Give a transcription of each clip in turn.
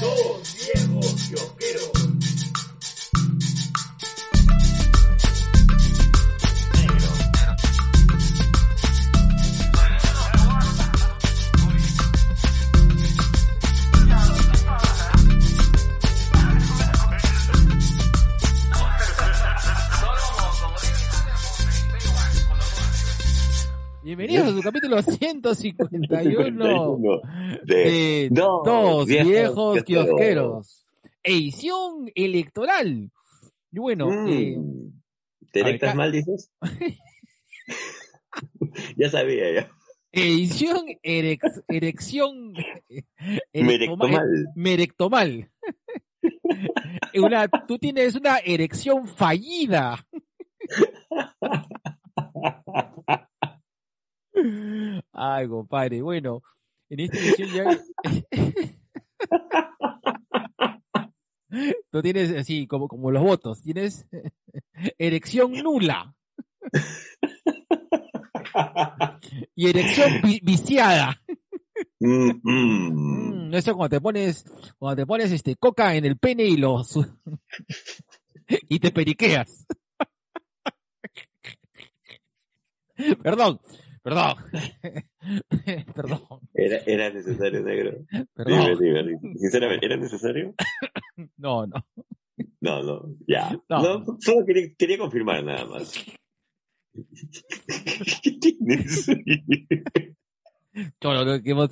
Dos viejos kiosqueros. Capítulo 151 de, de dos Dos viejos Viejos kiosqueros. Edición electoral. Y bueno, Mm. eh, ¿Te ver, ca- mal, dices? ya sabía ya. edición erex- erección Merectomal. merectomal. Una, tú tienes una erección fallida. Ay, compadre. Bueno, en esta edición ya. Tú tienes así, como, como los votos, tienes erección nula y erección vi- viciada. Mm, mm. Mm, eso cuando te pones, cuando te pones este coca en el pene y lo su- y te periqueas. perdón, perdón, perdón, Era, era necesario, negro. Dime, perdón. dime, dime. Sinceramente, ¿era necesario? No, no. No, no, ya. No. No, solo quería, quería confirmar nada más. ¿Qué tienes? Que hemos,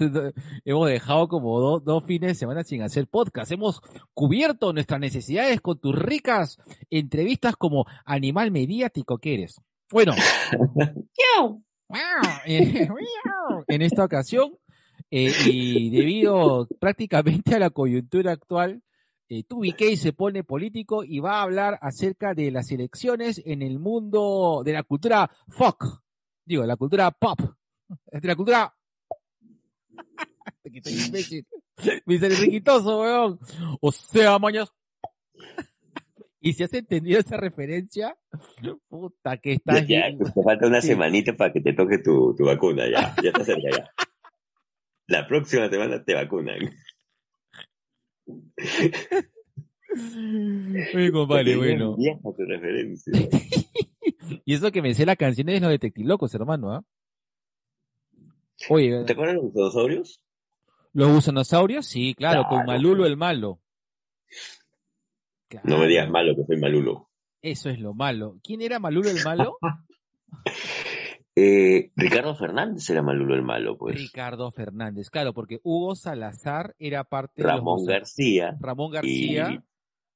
hemos dejado como do- dos fines de semana sin hacer podcast. Hemos cubierto nuestras necesidades con tus ricas entrevistas como animal mediático que eres. Bueno, en esta ocasión, eh, y debido prácticamente a la coyuntura actual, eh, se pone político y va a hablar acerca de las elecciones en el mundo de la cultura folk, digo, la cultura pop, de la cultura... Me el riquitoso, weón. O sea, mañas. Y si has entendido esa referencia, puta que Ya, estás ya, pues te falta una Sí. semanita para que te toque tu, tu vacuna, ya. Ya está cerca, ya. La próxima semana te vacunan. Oye, compadre, bueno. tu referencia. Y eso que me sé las canciones de los detectilocos, hermano, ¿ah? Oye, ¿Te acuerdas de los dinosaurios? los gusanosaurios, sí, claro, con Claro. Malulo el malo. No me digas malo que soy malulo. Eso es lo malo. ¿Quién era Malulo el malo? Eh, Ricardo Fernández era malulo el malo, pues. Ricardo Fernández, claro, porque Hugo Salazar era parte de Ramón los gusa- García Ramón García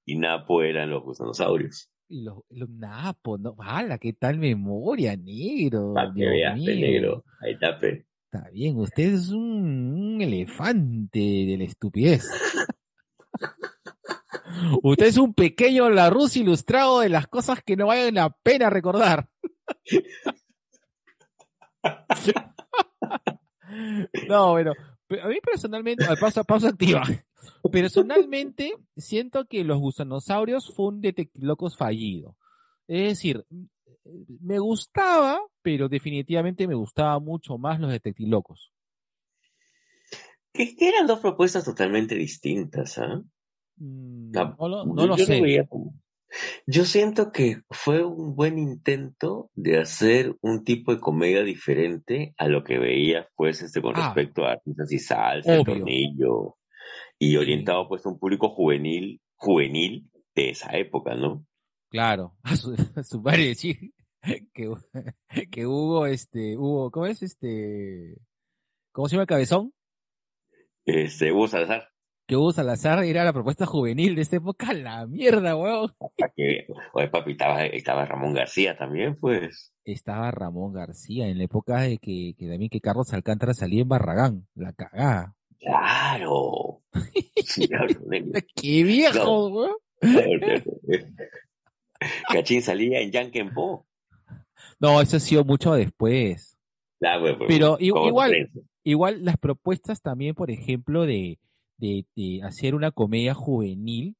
y, y Napo eran los gusanosaurios. y los, los Napo, ¿no? ¡Hala, qué tal memoria, negro! Para que veas, negro. Ahí está, pe. Está bien, usted es un, un elefante de la estupidez. usted es un pequeño Larus ilustrado de las cosas que no valen la pena recordar. no, bueno, a mí personalmente, pausa, pausa activa. Personalmente, siento que los gusanosaurios fue un detectilocos fallido. Es decir, me gustaba, pero definitivamente me gustaba mucho más los detectilocos. Que, que eran dos propuestas totalmente distintas, ¿ah? Mm, Ah, No, lo- Yo- no lo yo sé. como- Yo siento que fue un buen intento de hacer un tipo de comedia diferente a lo que veía, pues, este, con Ah. respecto a artistas y salsa, Obvio. tornillo, y orientado, pues, a un público juvenil, juvenil de esa época, ¿no? Claro, a su, a su decir que, que Hugo, este, Hugo, ¿cómo es este? ¿Cómo se llama el cabezón? Este, Hugo Salazar, Que Hugo Salazar era la propuesta juvenil de esa época, la mierda, weón. que, oye, papi, estaba, estaba Ramón García también, pues. Estaba Ramón García en la época de que, que también que Carlos Alcántara salía en Barragán, la cagada. Claro. Sí. ¡Qué viejo, No. weón! Cachín salía en Yankenpo. No, eso ha sido mucho después. Bueno, pues, Pero igual-. Igual las propuestas también, por ejemplo, de, de, de hacer una comedia juvenil.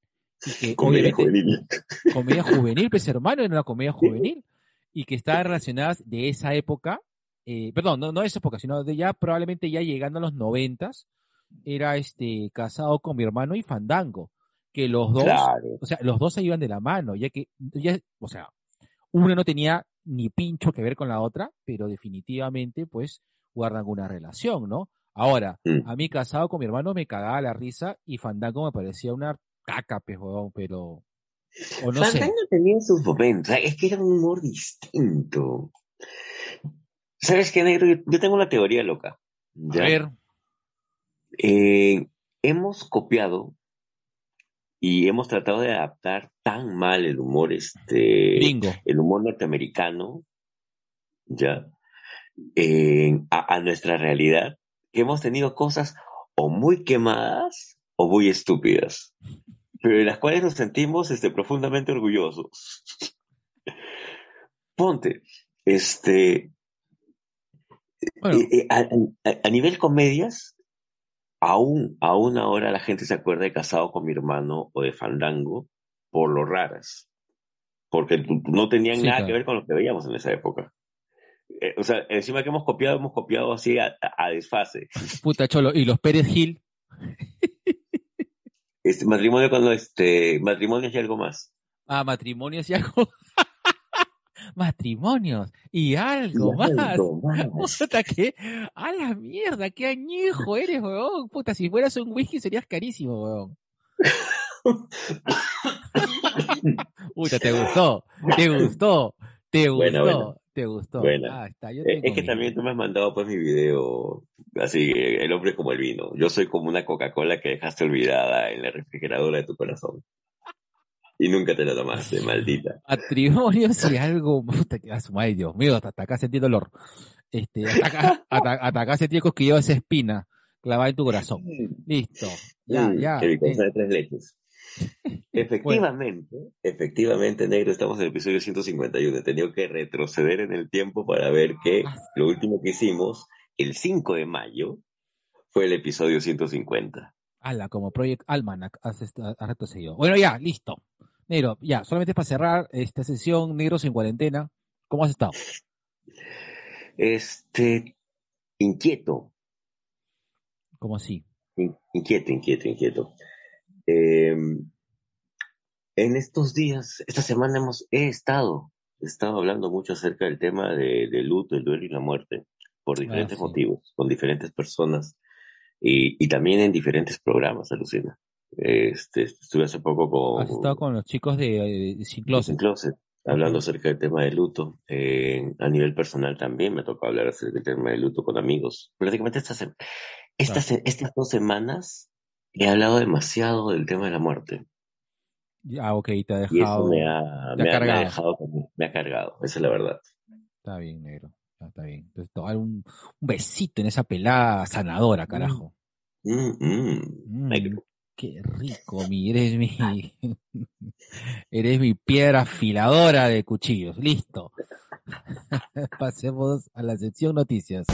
y que Comedia juvenil. comedia juvenil, pues hermano, era una comedia juvenil. Y que estaban relacionadas de esa época. eh, perdón, no, no de esa época, sino de ya probablemente ya llegando a los noventas. era este casado con mi hermano y Fandango, que los dos, Claro. o sea, los dos se iban de la mano, ya que, ya, o sea, uno no tenía ni pincho que ver con la otra, pero definitivamente, pues, guardan una relación, ¿no? Ahora, Mm. a mí casado con mi hermano me cagaba la risa y Fandango me parecía una caca, pues, huevón, pero, o no sé. Fandango tenía sus momentos, es que era un humor distinto. ¿Sabes qué, negro? Yo, tengo una teoría loca. A ver, Eh, hemos copiado y hemos tratado de adaptar tan mal el humor, este, el humor norteamericano, ya, eh, a, a nuestra realidad, que hemos tenido cosas o muy quemadas o muy estúpidas, pero de las cuales nos sentimos este, profundamente orgullosos. Ponte, este, Bueno, eh, eh, a, a- a nivel comedias, aún, aún ahora la gente se acuerda de Casado con mi hermano o de Fandango por lo raras, porque no tenían Sí, nada claro. que ver con lo que veíamos en esa época. Eh, o sea, encima que hemos copiado, hemos copiado así a, desfase. puta cholo, y los Pérez Gil, Este matrimonio cuando este matrimonios y algo más. ah, matrimonios y algo. matrimonios y algo Y más. algo más. Puta, que, a la mierda, qué añejo eres, weón. Puta, si fueras un whisky serías carísimo, weón. Puta, te gustó, te gustó, te gustó. Te gustó. Buena. Ah, está, yo Eh, Es que también tú me has mandado pues mi video, así, el hombre como el vino. Yo soy como una Coca-Cola que dejaste olvidada en la refrigeradora de tu corazón. Y nunca te la tomaste, maldita. matrimonios y algo, puta, que a su madre, Dios mío, hasta, hasta acá sentí dolor. Este, hasta acá, hasta, hasta acá sentí cosquilleo esa espina clavada en tu corazón. Listo, ya, Mm, ya. que mi cosa de tres leches. Efectivamente, efectivamente, negro, estamos en el episodio 151. He tenido que retroceder en el tiempo para ver que Ah. lo último que hicimos, el 5 de mayo, fue el episodio 150. ala, como Project Almanac, has, retrocedido. Bueno, ya, listo. Negro, ya, solamente para cerrar esta sesión, Negros en cuarentena, ¿cómo has estado? Este, inquieto, ¿Cómo así? in- inquieto, inquieto, inquieto. Eh, en estos días, esta semana hemos, he estado, he estado hablando mucho acerca del tema de, del luto, el duelo y la muerte, por diferentes sí. motivos, con diferentes personas y, y también en diferentes programas, alucina. Este, estuve hace poco con, Has estado con los chicos de, de Sin Sin Closet. Closet, hablando acerca del tema del luto. Eh, a nivel personal también me tocó hablar acerca del tema del luto con amigos. Prácticamente estas, estas, estas dos semanas he hablado demasiado del tema de la muerte. Ah, ok, te ha Y eso dejado. me ha, te ha me ha- me ha cargado. dejado, me ha cargado, esa es la verdad. Está bien, negro. Está bien. Entonces, tomar un, un besito en esa pelada sanadora, carajo. Mm, mm, Mm, qué rico, mi, eres mi, eres mi piedra afiladora de cuchillos. Listo. Pasemos a la sección noticias.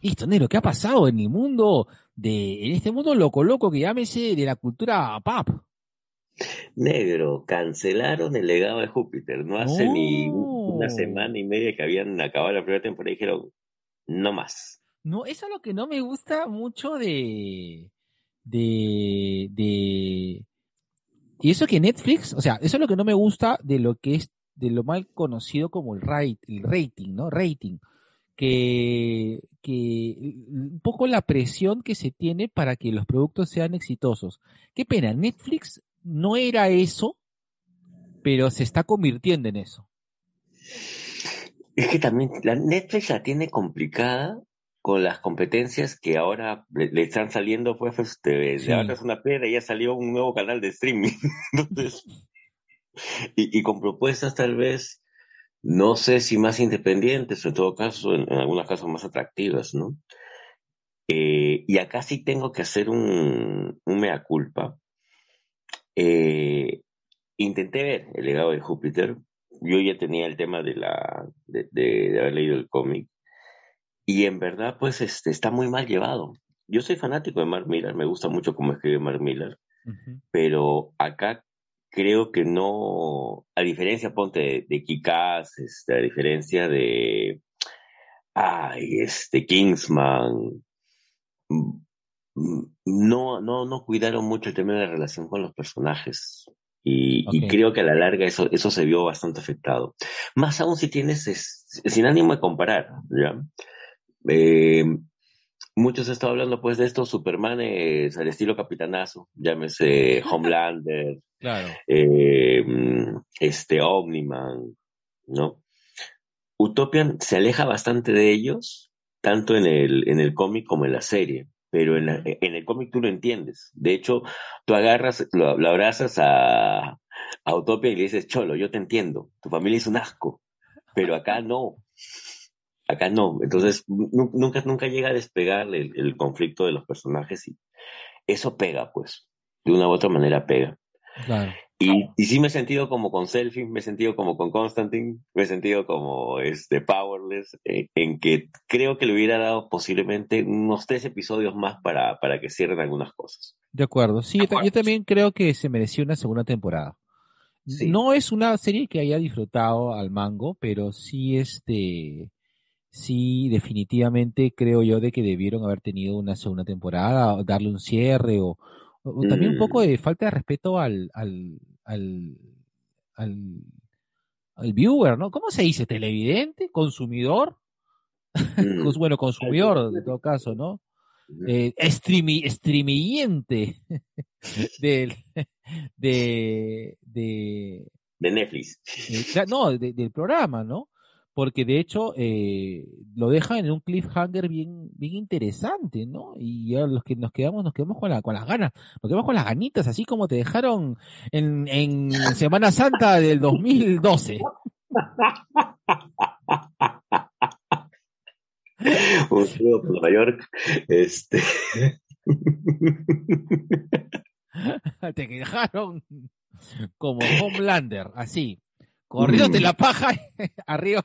Listo, Nero, ¿qué ha pasado en el mundo de, en este mundo loco loco que llámese de la cultura pop? Negro, cancelaron el legado de Júpiter. No hace ni una semana y media que habían acabado la primera temporada y dijeron, no más. No, eso es lo que no me gusta mucho de, de, de, y eso que Netflix, o sea, eso es lo que no me gusta de lo que es, de lo mal conocido como el rate, el rating, ¿no? Rating. Que, que un poco la presión que se tiene para que los productos sean exitosos. Qué pena, Netflix no era eso, pero se está convirtiendo en eso. Es que también la Netflix la tiene complicada con las competencias que ahora le, le están saliendo, pues, este, Sí. ahora es una piedra y ya salió un nuevo canal de streaming. Entonces, y, y con propuestas tal vez, no sé si más independientes, o en todo caso, en, en algunos casos más atractivas, ¿no? Eh, y acá sí tengo que hacer un, un mea culpa. Eh, intenté ver El legado de Júpiter. Yo ya tenía el tema de la de, de- de haber leído el cómic. Y en verdad, pues, este, está muy mal llevado. Yo soy fanático de Mark Millar, me gusta mucho cómo escribe Mark Millar, Ujú. pero acá creo que no, a diferencia, ponte, de, de Kikaz, este, a diferencia de, ay, este, Kingsman, no, no, no cuidaron mucho el tema de la relación con los personajes. Y, creo que a la larga eso, eso se vio bastante afectado. Más aún si tienes, es- sin ánimo de comparar, ¿ya? Eh, muchos han estado hablando pues de estos Supermanes al estilo Capitanazo, llámese Homelander, Claro. eh, mm, este Omniman, ¿no? Utopian se aleja bastante de ellos, tanto en el, en el cómic como en la serie, pero en, la- en el cómic tú lo entiendes. De hecho, tú agarras, lo, lo abrazas a, a Utopia y le dices, Cholo, yo te entiendo, tu familia es un asco, pero acá no. Acá no, entonces nu- nunca, nunca llega a despegar el, el conflicto de los personajes y eso pega, pues, de una u otra manera pega. Claro. Y, y sí me he sentido como con Selfie, me he sentido como con Constantine, me he sentido como este Powerless, eh, en que creo que le hubiera dado posiblemente unos tres episodios más para, para que cierren algunas cosas. De acuerdo. Sí, yo, ta- yo también creo que se mereció una segunda temporada. Sí. No es una serie que haya disfrutado al mango, pero sí este sí definitivamente creo yo de que debieron haber tenido una segunda temporada, o darle un cierre o, o también un poco Mm. de falta de respeto al al al al, al viewer, ¿no? ¿Cómo se dice? ¿Televidente? ¿Consumidor? Mm. Bueno, consumidor, en todo caso, ¿no? eh, streami, streamiyente del, de, de, De Netflix. no, de- del programa, ¿no? Porque de hecho eh, lo dejan en un cliffhanger bien, bien interesante, ¿no? Y ya los que nos quedamos, nos quedamos con, la, con las ganas, nos quedamos con las ganitas, así como te dejaron en, en Semana Santa del 2012. Un saludo por Nueva York. Este. te dejaron como Homelander, así, corriéndote la paja arriba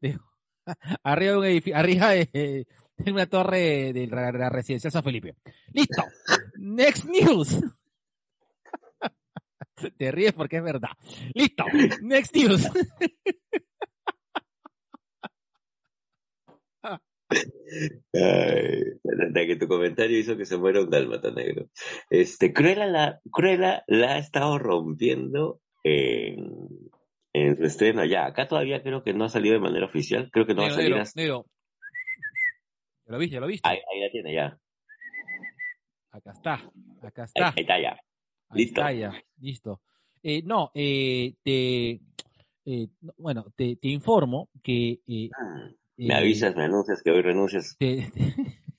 de, arriba de un edificio, arriba de, de una torre de la, de la residencial San Felipe. Listo. Next news. Te ríes porque es verdad. Listo. Next news. Ay, que tu comentario hizo que se muera un dálmata negro. Este, Cruella la, Cruella la ha estado rompiendo en, en su estreno allá. Acá todavía creo que no ha salido de manera oficial. Creo que no va a Negro, salir negro, hasta... negro. ¿Ya lo viste? ¿Ya lo viste? Ahí, ahí la tiene ya. Acá está. Acá Ahí, está. ahí está ya. Ahí Listo. está ya, listo. Eh, no, eh, te, eh, no, bueno, te, te informo que eh, Me eh, avisas, me anuncias que hoy renuncias. te-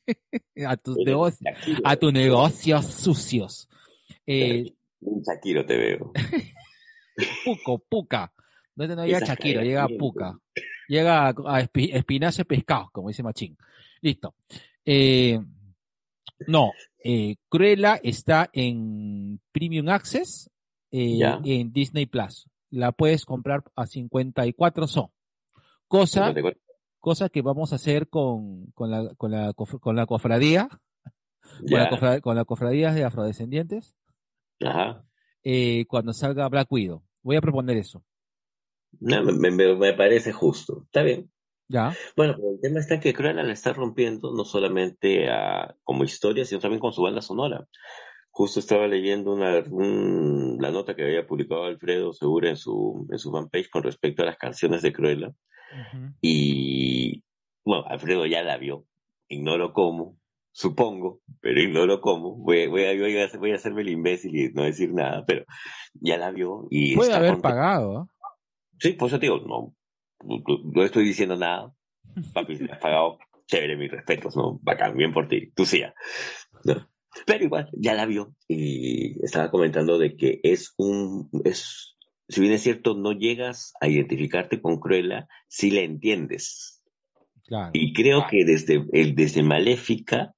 a tus negocios, a tus negocios sucios. Eh, Un Shakiro te veo. Puco, Puca. No, no llega Shakira, llega bien, Puca. Llega a, a espi- espinazo pescado, como dice Machín. Listo. Eh, no, eh, Cruella está en Premium Access eh, en Disney Plus. La puedes comprar a 54 so. Cosa, cosa que vamos a hacer con, con, la, con, la, con la cofradía, con la, Ya. cofra- con la cofradía de afrodescendientes, Ajá. eh, cuando salga Black Widow. Voy a proponer eso. No, me, me- me parece justo. Está bien. ¿Ya? Bueno, pero el tema está que Cruella la está rompiendo no solamente a- como historia, sino también con su banda sonora. Justo estaba leyendo una, un- la nota que había publicado Alfredo Segura en su, en su fanpage con respecto a las canciones de Cruella. Y bueno, Alfredo ya la vio. Ignoro cómo, supongo, pero ignoro cómo. Voy, voy, a, voy, a, voy a hacerme el imbécil y no decir nada, pero ya la vio y Puede haber contenta. pagado. Sí, por eso digo, no, no, estoy diciendo nada. Papi, si me has pagado, chévere, mis respetos, ¿no? Bacán, bien por ti, tú sí. ¿no? Pero igual, ya la vio y estaba comentando de que es un, es, si bien es cierto, no llegas a identificarte con Cruella, sí la entiendes. Claro. Y creo que desde, el, desde Maléfica,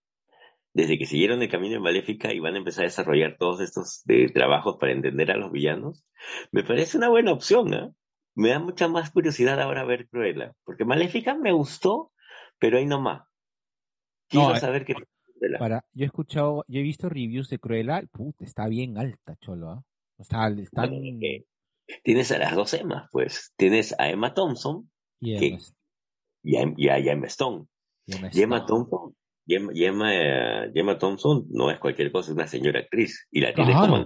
desde que siguieron el camino de Maléfica y van a empezar a desarrollar todos estos de, trabajos para entender a los villanos, me parece una buena opción, ¿ah? Me da mucha más curiosidad ahora ver Cruella, porque Maléfica me gustó, pero ahí nomás. Quiero No, eh, saber qué Cruella. Para, yo he escuchado, yo he visto reviews de Cruella, puta, está bien alta, cholo, que tienes a las dos Emmas, pues. Tienes a Emma Thompson y y a, y a- y a Emma Stone. y Emma Emma. Thompson, Emma, Emma, eh, Emma Thompson no es cualquier cosa, es una señora actriz. Y la tienes Claro.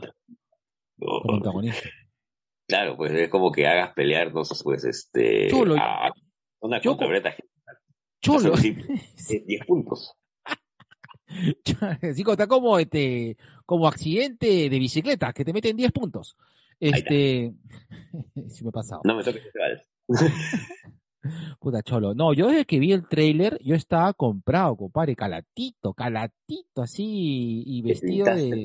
como, antagonista. Claro, pues es como que hagas pelear, no sé, pues, este... Chulo, a- una yo. Cholo. Sí, eh, 10 puntos. Chico, está como este, como accidente de bicicleta, que te meten 10 puntos. Este, sí me he pasado. No me toques ese vals. Puta cholo. No, yo desde que vi el trailer, yo estaba comprado, compadre, calatito, calatito, así, y vestido de.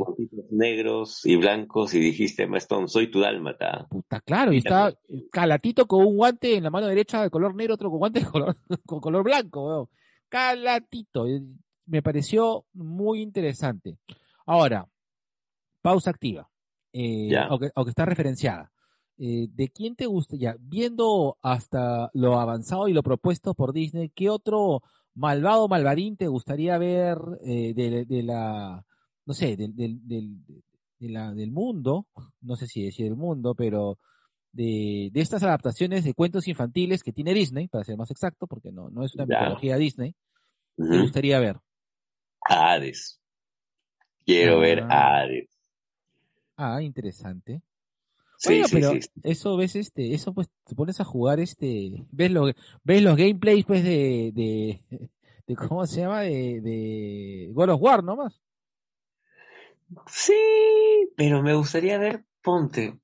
negros y blancos y dijiste, Emma Stone, soy tu dálmata. Puta, claro, y estaba calatito con un guante en la mano derecha de color negro, otro con guante de color, con color blanco, weón. Calatito. eh, Me pareció muy interesante. Ahora, pausa activa. Eh, aunque, aunque está referenciada. Eh, ¿De quién te gusta? Ya, viendo hasta lo avanzado y lo propuesto por Disney, ¿qué otro malvado malvadín te gustaría ver eh, de, de la, no sé, del, del, del, de la, del mundo? No sé si decir del mundo, pero de, de estas adaptaciones de cuentos infantiles que tiene Disney, para ser más exacto, porque no, no es una mitología Disney, te gustaría ver. Hades. Quiero Ah. ver a Hades. Ah, interesante. Sí, bueno, sí, pero sí. eso ves este, eso pues te pones a jugar este, ves los, ves los gameplays pues de, de, de cómo se llama de, de God of War nomás. Sí, pero me gustaría ver, ponte.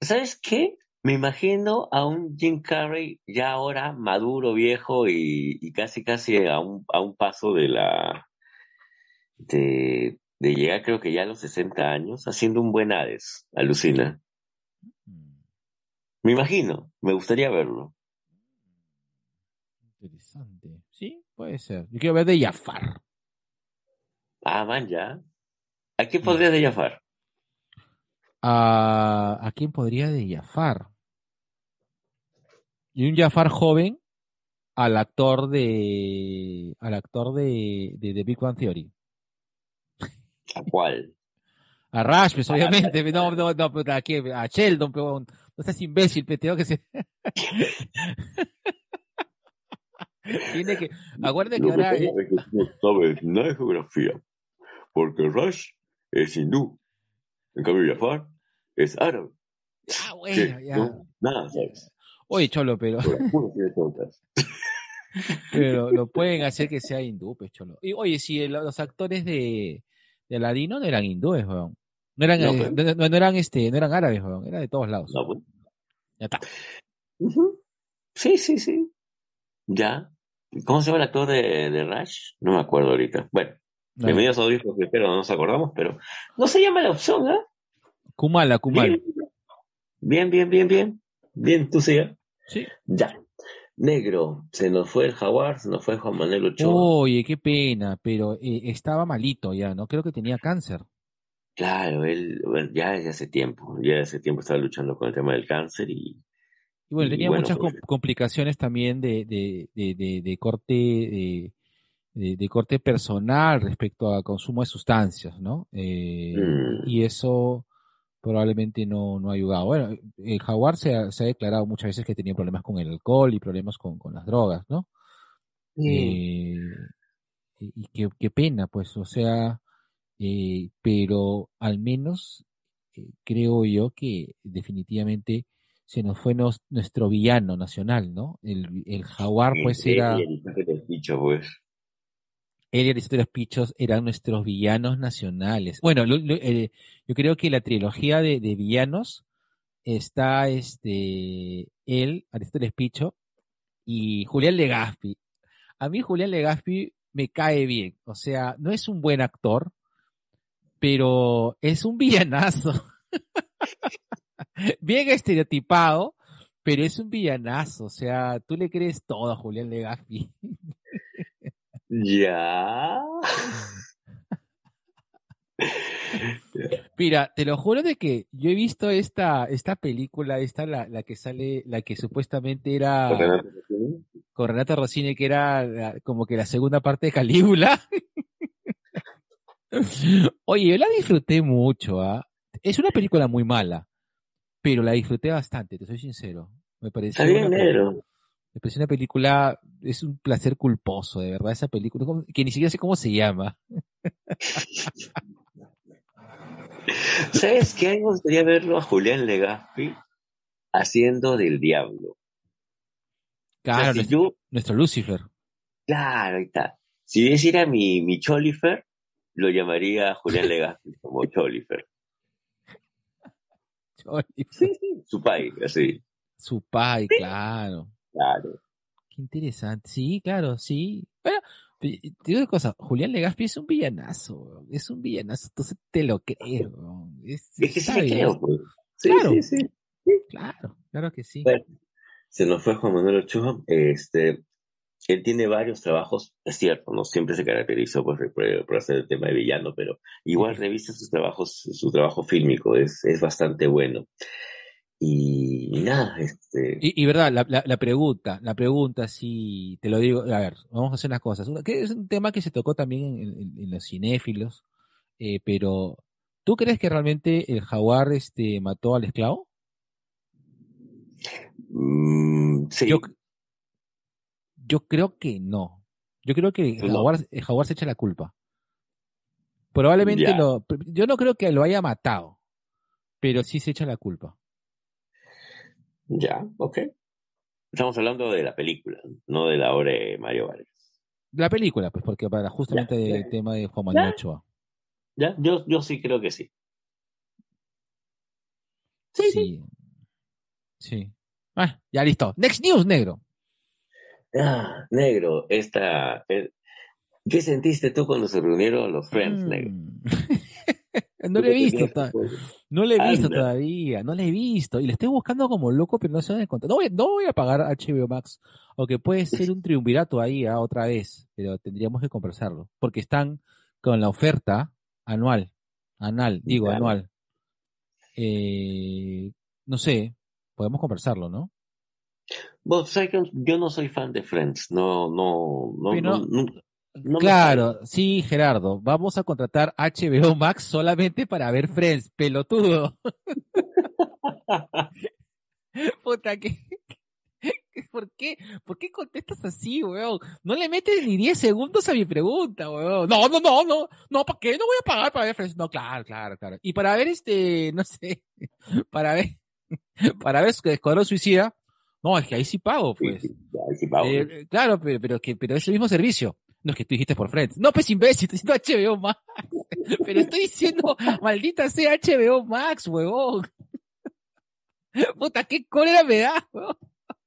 ¿Sabes qué? Me imagino a un Jim Carrey ya ahora maduro, viejo y, y casi casi a un, a un paso de la de, de llegar creo que ya a los 60 años haciendo un buen Hades, alucina. Me imagino, me gustaría verlo. Interesante. Sí, puede ser. Yo quiero ver de Jafar. Ah, man, ya. ¿A quién podría de Jafar? ¿A, ¿a quién podría de Jafar? Y un Jafar joven al actor de al actor de, de, de Big Bang Theory. ¿A cuál? A Rush, pues obviamente. No, no, no, puta, ¿a quién? A Sheldon, pero no seas imbécil, pe, que ser. Tiene que. Acuérdate que ahora. es que no sabes nada de geografía, porque Rush es hindú, en cambio Jafar es árabe. Ah, bueno, ya. No, nada sabes. Oye, Cholo, pero, Pero pero lo pueden hacer que sea hindú, pues, Cholo. Y, oye, si los actores de, de Aladino no eran hindúes, weón. No eran, No, eh, pues. no, no eran este, no eran árabes, weón. Era de todos lados. No, pues. Ya está. Sí, sí, sí. Ya. ¿Cómo se llama el actor de, de Rush? No me acuerdo ahorita. Bueno, No, bienvenidos a Audífonos, pero no nos acordamos, pero no se llama la opción, ¿ah? Kumala, Kumala. Bien, bien, bien, bien. Bien, tú sigas. Sí. Ya. Negro, se nos fue el jaguar, se nos fue Juan Manuel Ochoa. Oye, qué pena, pero eh, estaba malito ya, ¿no? Creo que tenía cáncer. Claro, él bueno, ya desde hace tiempo, ya desde hace tiempo estaba luchando con el tema del cáncer y Y bueno, Y tenía bueno, muchas pues- com- complicaciones también de, de, de, de, corte de, de, corte personal respecto al consumo de sustancias, ¿no? Eh, Mm. Y eso probablemente no, no ha ayudado. Bueno, el jaguar se ha, se ha declarado muchas veces que tenía problemas con el alcohol y problemas con, con las drogas, ¿no? Eh, y y qué, qué pena, pues, o sea, eh, pero al menos eh, creo yo que definitivamente se nos fue nos- nuestro villano nacional, ¿no? El, el jaguar, pues, era, el pues. Él y Aristóteles Pichos eran nuestros villanos nacionales. Bueno, eh, yo creo que la trilogía de, villanos está, este, él, Aristóteles Picho, y Julián Legazpi. A mí Julián Legazpi me cae bien. O sea, no es un buen actor, pero es un villanazo. bien estereotipado, pero es un villanazo. O sea, tú le crees todo a Julián Legazpi. Ya. Mira, te lo juro de que yo he visto esta, esta película, esta, la, la que sale, la que supuestamente era con Renato Rossini, que era la- como que la segunda parte de Calígula. Oye, yo la disfruté mucho, ¿ah? Es una película muy mala, pero la disfruté bastante, te soy sincero. Me pareció Está bien, una, negro. Me pareció una película, es un placer culposo, de verdad, esa película, ¿cómo- que ni siquiera sé cómo se llama. ¿Sabes qué? A mí me gustaría verlo a Julián Legazpi haciendo del diablo. O sea, Claro, si nuestro, yo, nuestro Lucifer. claro, ahí está. Si yo hiciera mi, mi Cholifer, lo llamaría Julián Legazpi como Cholifer. Sí, sí, su país, así, Su pai, claro. Claro. Qué interesante. Sí, claro, sí. Bueno, te digo una cosa, Julián Legazpi es un villanazo, es un villanazo, entonces te lo crees. Es, Es que sí bien. creo, pues. Sí, Claro. sí, sí. Claro, claro que sí. Bueno, se nos fue Juan Manuel Ochoa. Este, él tiene varios trabajos, es cierto, no siempre se caracterizó por, por- por hacer el tema de villano, pero igual revisa sus trabajos, su trabajo fílmico, es, es bastante bueno. Y, nada, este, Y, y verdad, la, la, la pregunta, la pregunta, sí, te lo digo, a ver, vamos a hacer unas cosas. Que es un tema que se tocó también en, en- en los cinéfilos, eh, pero ¿tú crees que realmente el jaguar este, mató al esclavo? mm, sí, Yo, yo creo que no. Yo creo que el No. jaguar, el jaguar se echa la culpa. Probablemente Ya. lo, yo no creo que lo haya matado, pero sí se echa la culpa. Ya, ok. Estamos hablando de la película, no de la obra de Mario Vargas. La película, pues, porque para justamente Ya, ya. el tema de Juan Manuel Ya. Ochoa. Ya, yo, yo sí creo que sí. Sí. Sí. Ah, ya listo. Next news, negro. Ah, negro, esta, eh, ¿qué sentiste tú cuando se reunieron los Friends, negro? Mm. no lo he visto, to- no lo he visto Anda. todavía, no lo he visto. Y le estoy buscando como loco, pero no sé dónde encontrar. No voy, no voy a pagar HBO Max, aunque puede ser un triunvirato ahí ah, otra vez, pero tendríamos que conversarlo. Porque están con la oferta anual, anal, digo, anual. Eh, no sé, podemos conversarlo, ¿no? Que yo no soy fan de Friends, no, no, no, Pero- no, no- no claro, sí, Gerardo, vamos a contratar HBO Max solamente para ver Friends, pelotudo. ¿Por qué? ¿Por qué contestas así, weón? No le metes ni 10 segundos a mi pregunta, weón. No, no, no, no. No, ¿para qué? No voy a pagar para ver Friends. No, claro, claro, claro. Y para ver este, no sé, para ver, para ver Escuadrón Suicida. No, es que ahí sí pago, pues. sí, ya, sí, pago. Eh, claro, pero, pero, que, pero es el mismo servicio. No es que tú dijiste por Friends. No, pues imbécil, estoy diciendo HBO Max. Pero estoy diciendo, maldita sea HBO Max, huevón. Puta, qué cólera me da, huevón.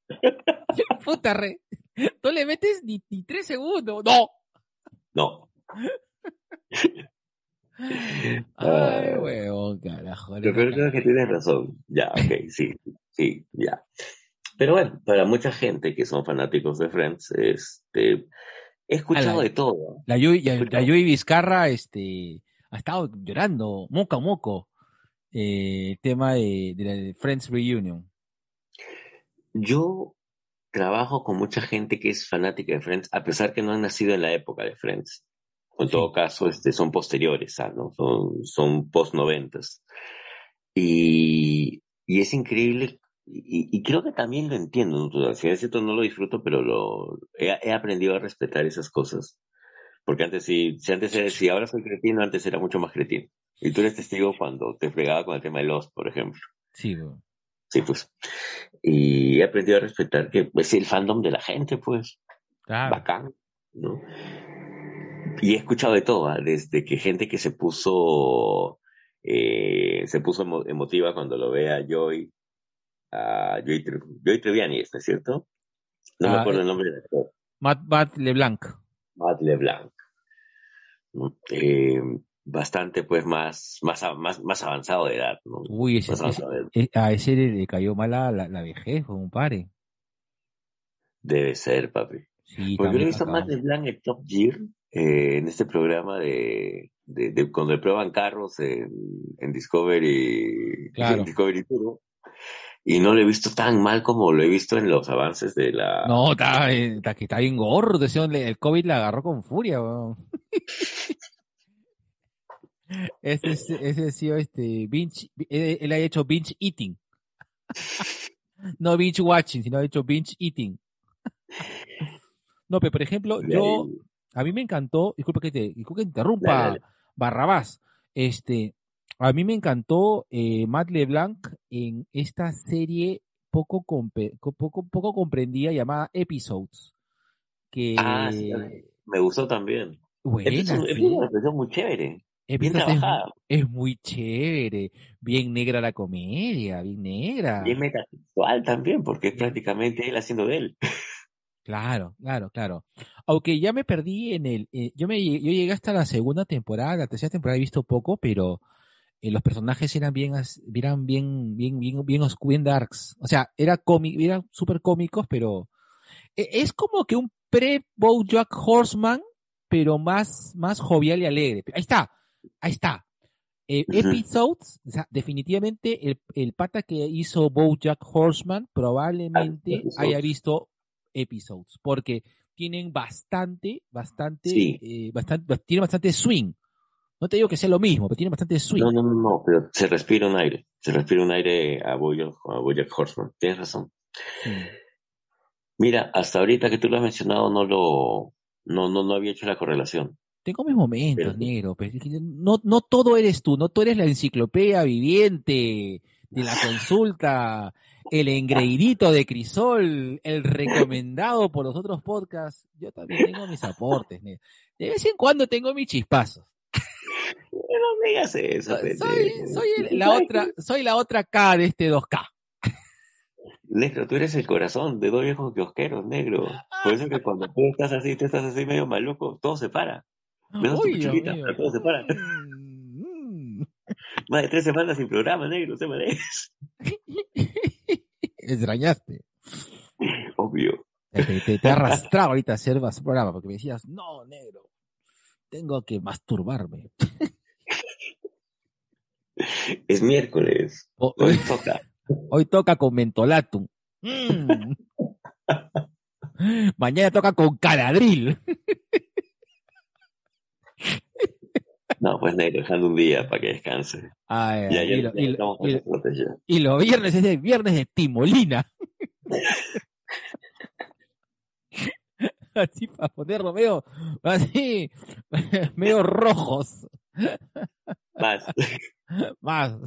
Puta, re. No le metes ni, ni tres segundos. No. No, Ay, huevón, carajo. creo, creo que tienes razón. Ya, ok, sí, sí, ya. Pero bueno, para mucha gente que son fanáticos de Friends, este, he escuchado de todo. La Yui, la, Yui Vizcarra, este, ha estado llorando, moco a moco, eh, el tema de, de la Friends Reunion. Yo trabajo con mucha gente que es fanática de Friends, a pesar que no han nacido en la época de Friends. En Sí. todo caso, este, son posteriores, ¿ah, ¿no? Son, son post noventas. Y, y es increíble, y, y creo que también lo entiendo, ¿no? Si es cierto, no lo disfruto, pero lo, he, he aprendido a respetar esas cosas. Porque antes sí, si antes era, si ahora soy cretino, antes era mucho más cretino. Y tú eres testigo cuando te fregaba con el tema de Lost, por ejemplo. Sí, weón. Sí, pues. Y he aprendido a respetar que es el fandom de la gente, pues. Claro. Bacán, ¿no? Y he escuchado de todo, ¿ah? desde que gente que se puso, eh, se puso emo- emotiva cuando lo ve a Joy, a Joy, Joy Triviani, ¿es ¿no es cierto? No me Ah, acuerdo eh. el nombre del actor. Matt, Matt LeBlanc. Matt LeBlanc. ¿no? Eh, bastante, pues, más, más, más, más avanzado de edad, ¿no? Uy, ese, ese- edad. eh, a ese le, cayó mal la, la, vejez, compadre. Debe ser, papi. Sí, Porque visto acá. más de Blanc en Top Gear, eh, en este programa de, de, de cuando le prueban carros en, en Discovery, Claro. en Discovery Turbo. Y no lo he visto tan mal como lo he visto en los avances de la... No, está, eh, está, que está bien gordo. el COVID le agarró con furia, weón. Ese, es- ese ha sido este binge, él, él ha hecho binge eating. no binge watching, sino ha hecho binge eating. no, pero por ejemplo, yo, a mí me encantó, disculpa que te, disculpa que te interrumpa, Dale, dale. Barrabás, este, a mí me encantó eh, Matt LeBlanc en esta serie poco, poco, poco comprendida llamada Episodes. Que, Ah, sí, Me gustó también. buena, Es, es sí. muy chévere. Bien Episodes es, trabajada. es muy chévere, bien negra la comedia, bien negra. Bien metatextual también, porque es prácticamente él haciendo de él. Claro, claro, claro. Aunque ya me perdí en el, eh, yo me, yo llegué hasta la segunda temporada, la tercera temporada he visto poco, pero eh, los personajes eran bien, eran bien, bien, bien, bien oscu- bien darks. O sea, era cómic, eran súper cómicos, pero eh, es como que un pre BoJack Horseman, pero más, más jovial y alegre. Ahí está, ahí está. Eh. Episodes, o sea, definitivamente el, el pata que hizo BoJack Horseman probablemente Ah, haya visto Episodes, porque tienen bastante, bastante, Sí. eh, bastante, tiene bastante swing. No te digo que sea lo mismo, pero tiene bastante swing. No, no, no, no, pero se respira un aire. Se respira un aire a Bojack, a Horseman. Tienes razón. Sí. Mira, hasta ahorita que tú lo has mencionado, no lo, no, no, no había hecho la correlación. Tengo mis momentos, Pero- negro, pero no, no todo eres tú, no tú eres la enciclopedia viviente de la consulta, el engreidito de Crisol, el recomendado por los otros podcasts. Yo también tengo mis aportes, negro. De vez en cuando tengo mis chispazos. No digas eso, Soy, soy el- la otra, soy la otra K de este 2K. Negro, tú eres el corazón de dos viejos kiosqueros, negro. Por eso que cuando tú estás así, tú estás así medio maluco, todo se para. Menos tu Uy, pichulita, mío. pero todo se para. Mm, mm. Más de tres semanas sin programa, negro, se me Extrañaste. Obvio. Te, te, te he arrastrado ahorita a hacer más programa porque me decías, no, negro, tengo que masturbarme. Es miércoles. O- Hoy toca. hoy toca con mentolatum. Mm. Mañana toca con caladril. No, pues negro, dejando un día para que descanse. Ay, Ya, ya, y, lo- ya y lo- y lo- y los viernes es el viernes de Timolina. Así para ponerlo medio, así, medio rojos. Más. Más.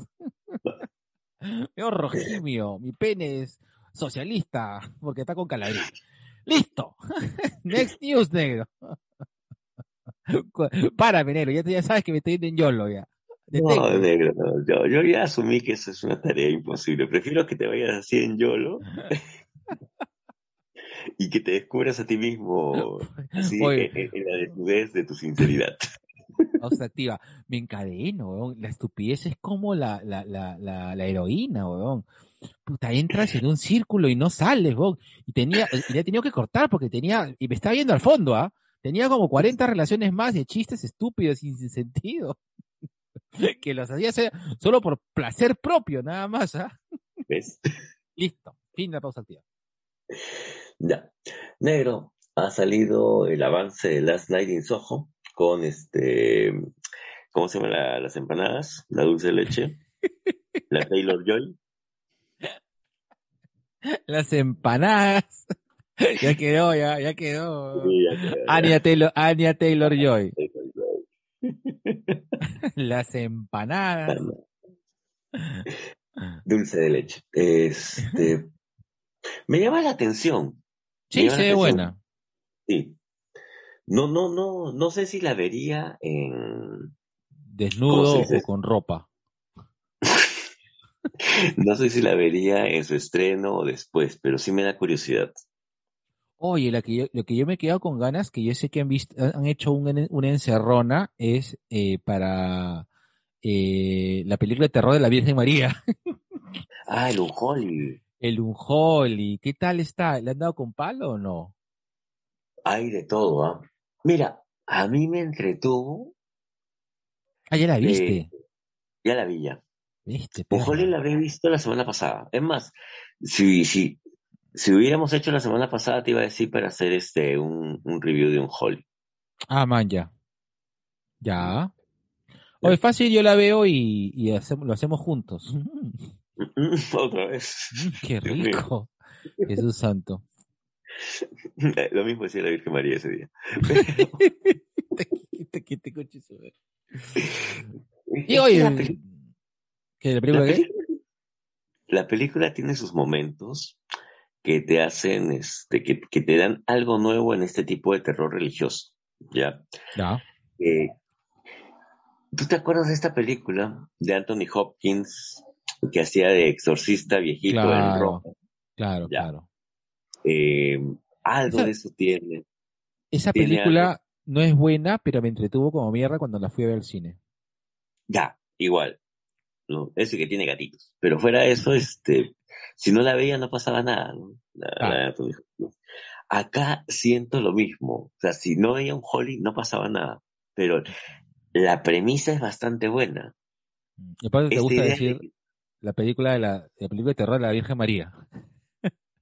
Medio rojimio. Mi pene es socialista porque está con caladril. Listo. Next news, negro. Párame, negro. Ya, ya sabes que me estoy yendo en YOLO ya. No, negro, no. Yo, yo ya asumí que eso es una tarea imposible. Prefiero que te vayas así en YOLO y que te descubras a ti mismo así en, en la desnudez de tu sinceridad. Pausa activa. Me encadeno, weón. La estupidez es como la, la, la, la, la heroína, weón. Puta, entras en un círculo y no sales, weón. Y tenía, y le he tenido que cortar porque tenía, y me estaba viendo al fondo, ¿ah? Tenía como 40 relaciones más de chistes estúpidos y sin sentido. que los hacía solo por placer propio, nada más, ¿ah? ¿Ves? Listo. Fin de la pausa activa. Ya. Negro, ha salido el avance de Last Night in Soho con este, ¿cómo se llama la- las empanadas? La dulce de leche, la Taylor Joy. Las empanadas. ya quedó, ya, ya quedó. Sí, ya quedó, ya. Anya Taylor, Anya. Taylor Joy. Las empanadas. Dulce de leche. Este, me llama la atención. Sí, se ve buena. Sí. No, no, no, no sé si la vería en, ¿Cómo Desnudo o con ropa. no sé si la vería en su estreno o después, pero sí me da curiosidad. Oye, la que yo, lo que yo me he quedado con ganas, que yo sé que han visto, han hecho un, una encerrona, es eh, para eh, la película de terror de la Virgen María. Ah, el Unholy. El Unholy. ¿Qué tal está? ¿Le han dado con palo o no? Hay de todo, ¿ah? Mira, a mí me entretuvo, Ah, ya la Eh, viste. ya la vi ya. ¿Viste? Unholy la había visto la semana pasada. Es más, si, si, si hubiéramos hecho la semana pasada, te iba a decir para hacer este un, un review de Unholy. Ah, man, ya. Ya. Oye, fácil, yo la veo y, y hacemos, lo hacemos juntos. Otra vez. Qué rico. Jesús santo. Lo mismo decía la Virgen María ese día. Te- te. Y oye, la, ¿que la la película qué? película, la película tiene sus momentos que te hacen, este, que, que te dan algo nuevo en este tipo de terror religioso. ¿Ya? Ya. Eh, ¿Tú te acuerdas de esta película de Anthony Hopkins que hacía de exorcista viejito en rojo? claro, Ya. claro. Eh, algo Esa- de eso tiene. Esa Tiene película no es buena, pero me entretuvo como mierda cuando la fui a ver al cine. Ya, igual. ¿no? Ese que tiene gatitos. Pero fuera de eso, este, si no la veía no pasaba nada. ¿no? La- Ah. la Hopkins. Acá siento lo mismo. O sea, si no veía un Holly no pasaba nada. Pero la premisa es bastante buena. Y aparte te gusta de decir la película de la, la película de terror de la Virgen María.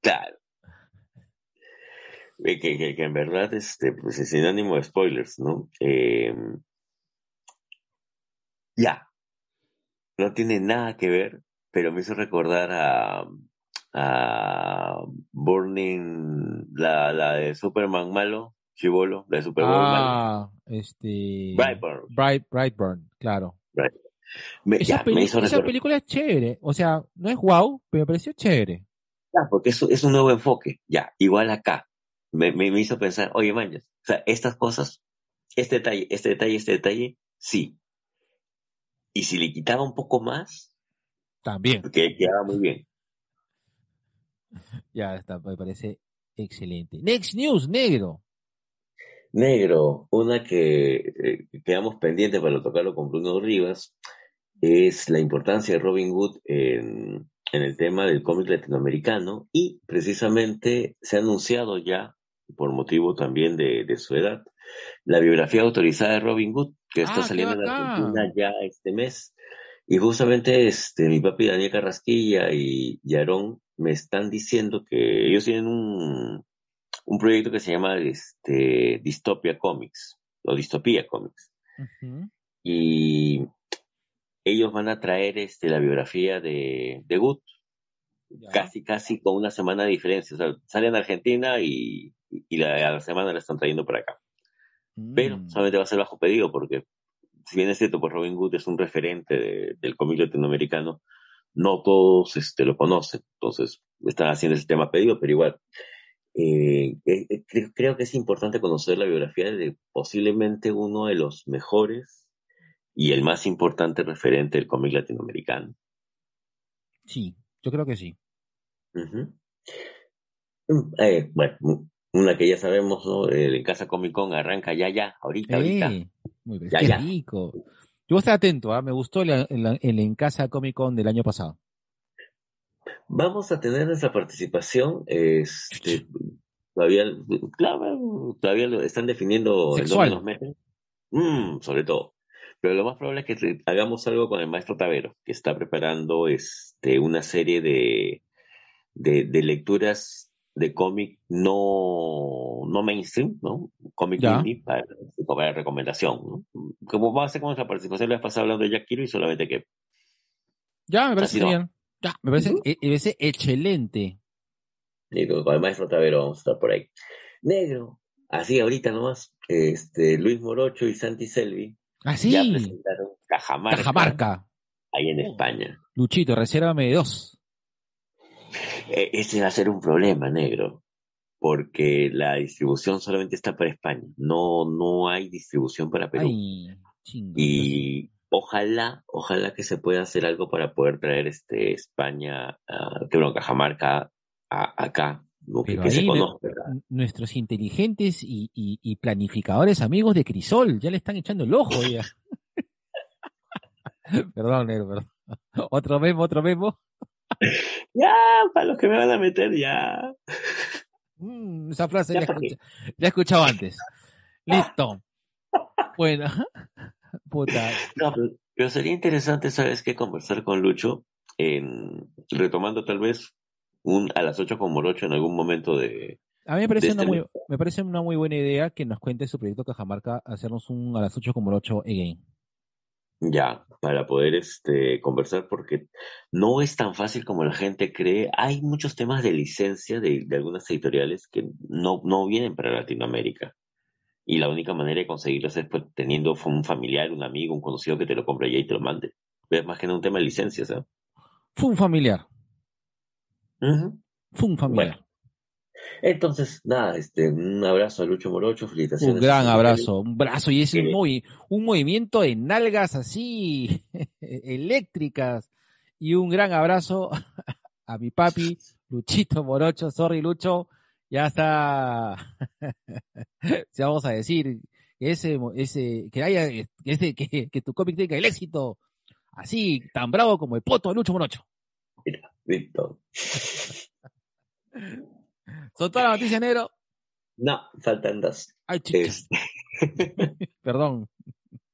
Claro. Eh, Que, que, que en verdad, este, pues es sin ánimo de spoilers, ¿no? Eh, ya. No tiene nada que ver, pero me hizo recordar a, a Burning, la, la de Superman malo, Chivolo, la de Superman malo. Ah, este. Brightburn. Bright, Brightburn, claro. Me, Esa, ya, peli- me hizo esa película es chévere. O sea, no es wow, pero me pareció chévere. Ya, porque es, es un nuevo enfoque. Ya, igual acá. Me, me, me hizo pensar, oye, manches, o sea, estas cosas, este detalle, este detalle, este detalle, sí. Y si le quitaba un poco más, También. que quedaba muy bien. Ya está, me parece excelente. Next News, negro. Negro, una que eh, quedamos pendientes para tocarlo con Bruno Rivas, es la importancia de Robin Hood en, en el tema del cómic latinoamericano y precisamente se ha anunciado ya, por motivo también de, de su edad, la biografía autorizada de Robin Hood, que está Ah, saliendo en. Argentina ya este mes. Y justamente este, mi papi Daniel Carrasquilla y Yarón me están diciendo que ellos tienen un, un proyecto que se llama este, Distopia Comics, o Distopía Comics. Y ellos van a traer este, la biografía de, de Good, Ya. casi, casi con una semana de diferencia. O sea, sale en Argentina y, y la, a la semana la están trayendo para acá. Pero Mm. solamente va a ser bajo pedido porque, si bien es cierto, pues Robin Hood es un referente de- del cómic latinoamericano, no todos este, lo conocen. Entonces, están haciendo ese tema pedido, pero igual. Eh, eh, eh, cre- creo que es importante conocer la biografía de posiblemente uno de los mejores y el más importante referente del cómic latinoamericano. Sí, yo creo que sí. Mm, eh, bueno, una que ya sabemos, ¿no? El en Casa Comic Con arranca ya, ya, ahorita, ahorita. Muy bien. Ya, Qué ya. rico. Yo voy a estar atento, ¿ah? me gustó el, el, el En Casa Comic Con del año pasado. Vamos a tener nuestra participación, este, todavía, claro, todavía lo están definiendo en Sexual. dónde nos meten. Mm, sobre todo. Pero lo más probable es que hagamos algo con el maestro Tavero, que está preparando este, una serie de, de, de lecturas de cómic no, no mainstream, ¿no? Cómic indie para, para recomendación, ¿no? Como va a ser con nuestra participación, la vez pasada hablando de Jack Kirby, solamente que Ya, me parece genial. Ya, me parece, Ujú. e- me parece excelente. Y con con el maestro Tavero vamos a estar por ahí. Negro, así ahorita nomás, este, Luis Morocho y Santi Selvi Ah, ya sí. presentaron Cajamarca, Cajamarca. ahí en España. Luchito, resérvame dos. E- ese va a ser un problema, negro, porque la distribución solamente está para España, no, no hay distribución para Perú. Ay, y ojalá, ojalá que se pueda hacer algo para poder traer este España, ah, que bueno, Cajamarca a- acá, ¿no? que, se conozca. Nuestros inteligentes y, y- y planificadores amigos de Crisol ya le están echando el ojo ya. perdón, negro, perdón. Otro memo, otro memo. Ya, para los que me van a meter, ya. Mm, esa frase Ya la, pa' qué. escucha- la he escuchado antes. Listo. Bueno, puta. No, pero, pero sería interesante, ¿sabes qué? Conversar con Lucho, en, retomando tal vez un a las 8 con Morocho en algún momento de... A mí me parece, una este muy, me parece una muy buena idea que nos cuente su proyecto Cajamarca, hacernos un a las 8 como el 8 again. Ya, para poder este, conversar, porque no es tan fácil como la gente cree. Hay muchos temas de licencia de, de algunas editoriales que no, no vienen para Latinoamérica. Y la única manera de conseguirlos es pues, teniendo un familiar, un amigo, un conocido que te lo compre allá y te lo mande. Es más que nada un tema de licencias, ¿sabes? Fue un familiar. Ujú. Fue un familiar. Bueno, entonces, nada, este, un abrazo a Lucho Morocho, felicitaciones. un gran su abrazo, un brazo y es un, movi- un movimiento de nalgas así eléctricas y un gran abrazo a mi papi Luchito Morocho, sorry Lucho, ya está, si vamos a decir, que ese, ese, que haya, que, ese, que, que tu cómic tenga el éxito así, tan bravo como el poto de Lucho Morocho. Listo. Son todas las noticias, negro. No, faltan dos. Ay, Es, perdón.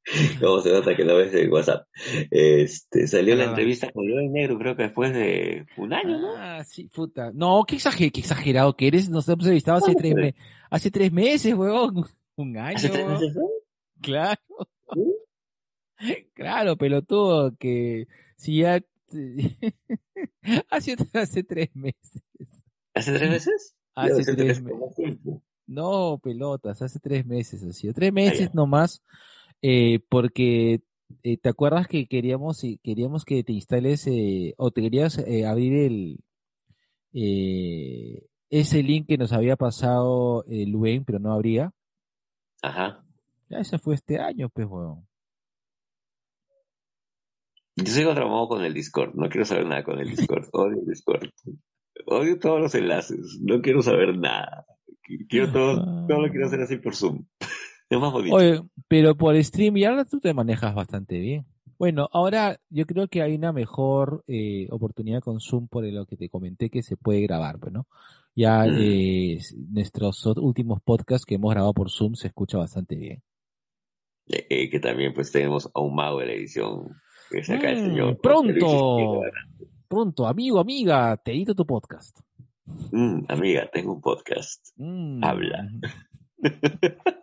¿Cómo se nota que no ves el WhatsApp? Este, salió la Ah. entrevista con Leo Negro, creo que después de un año, ¿no? Ah, sí, puta. No, qué, exager- qué exagerado que eres. Nos hemos entrevistado hace ¿Cuándo tres, fue? me- hace tres meses, huevón. Un año, ¿Hace tres meses? Claro, ¿Sí? claro, pelotudo, que si ya... hace, hace tres meses. ¿Hace tres meses? Hace tres es meses. No, pelotas, hace tres meses sido. Tres meses ya. nomás, eh, porque eh, te acuerdas que queríamos, queríamos que te instales eh, o te querías eh, abrir el eh, ese link que nos había pasado eh, Luen, pero no abría. Ajá. Ya ese fue este año, pues, weón. Yo sigo traumado con el Discord. No quiero saber nada con el Discord. Odio el Discord. Odio todos los enlaces. No quiero saber nada. Quiero todo, todo lo quiero hacer así por Zoom. Es más bonito. Oye, pero por stream y ahora tú te manejas bastante bien. Bueno, ahora yo creo que hay una mejor eh, oportunidad con Zoom por lo que te comenté que se puede grabar, pues, ¿no? Ya Mm. eh, nuestros últimos podcasts que hemos grabado por Zoom se escucha bastante bien. Eh, que también pues tenemos a un mago de la edición. Que es acá el Mm, señor. pronto, pronto, amigo, amiga, te edito tu podcast. Mm, amiga, tengo un podcast. Mm. Habla.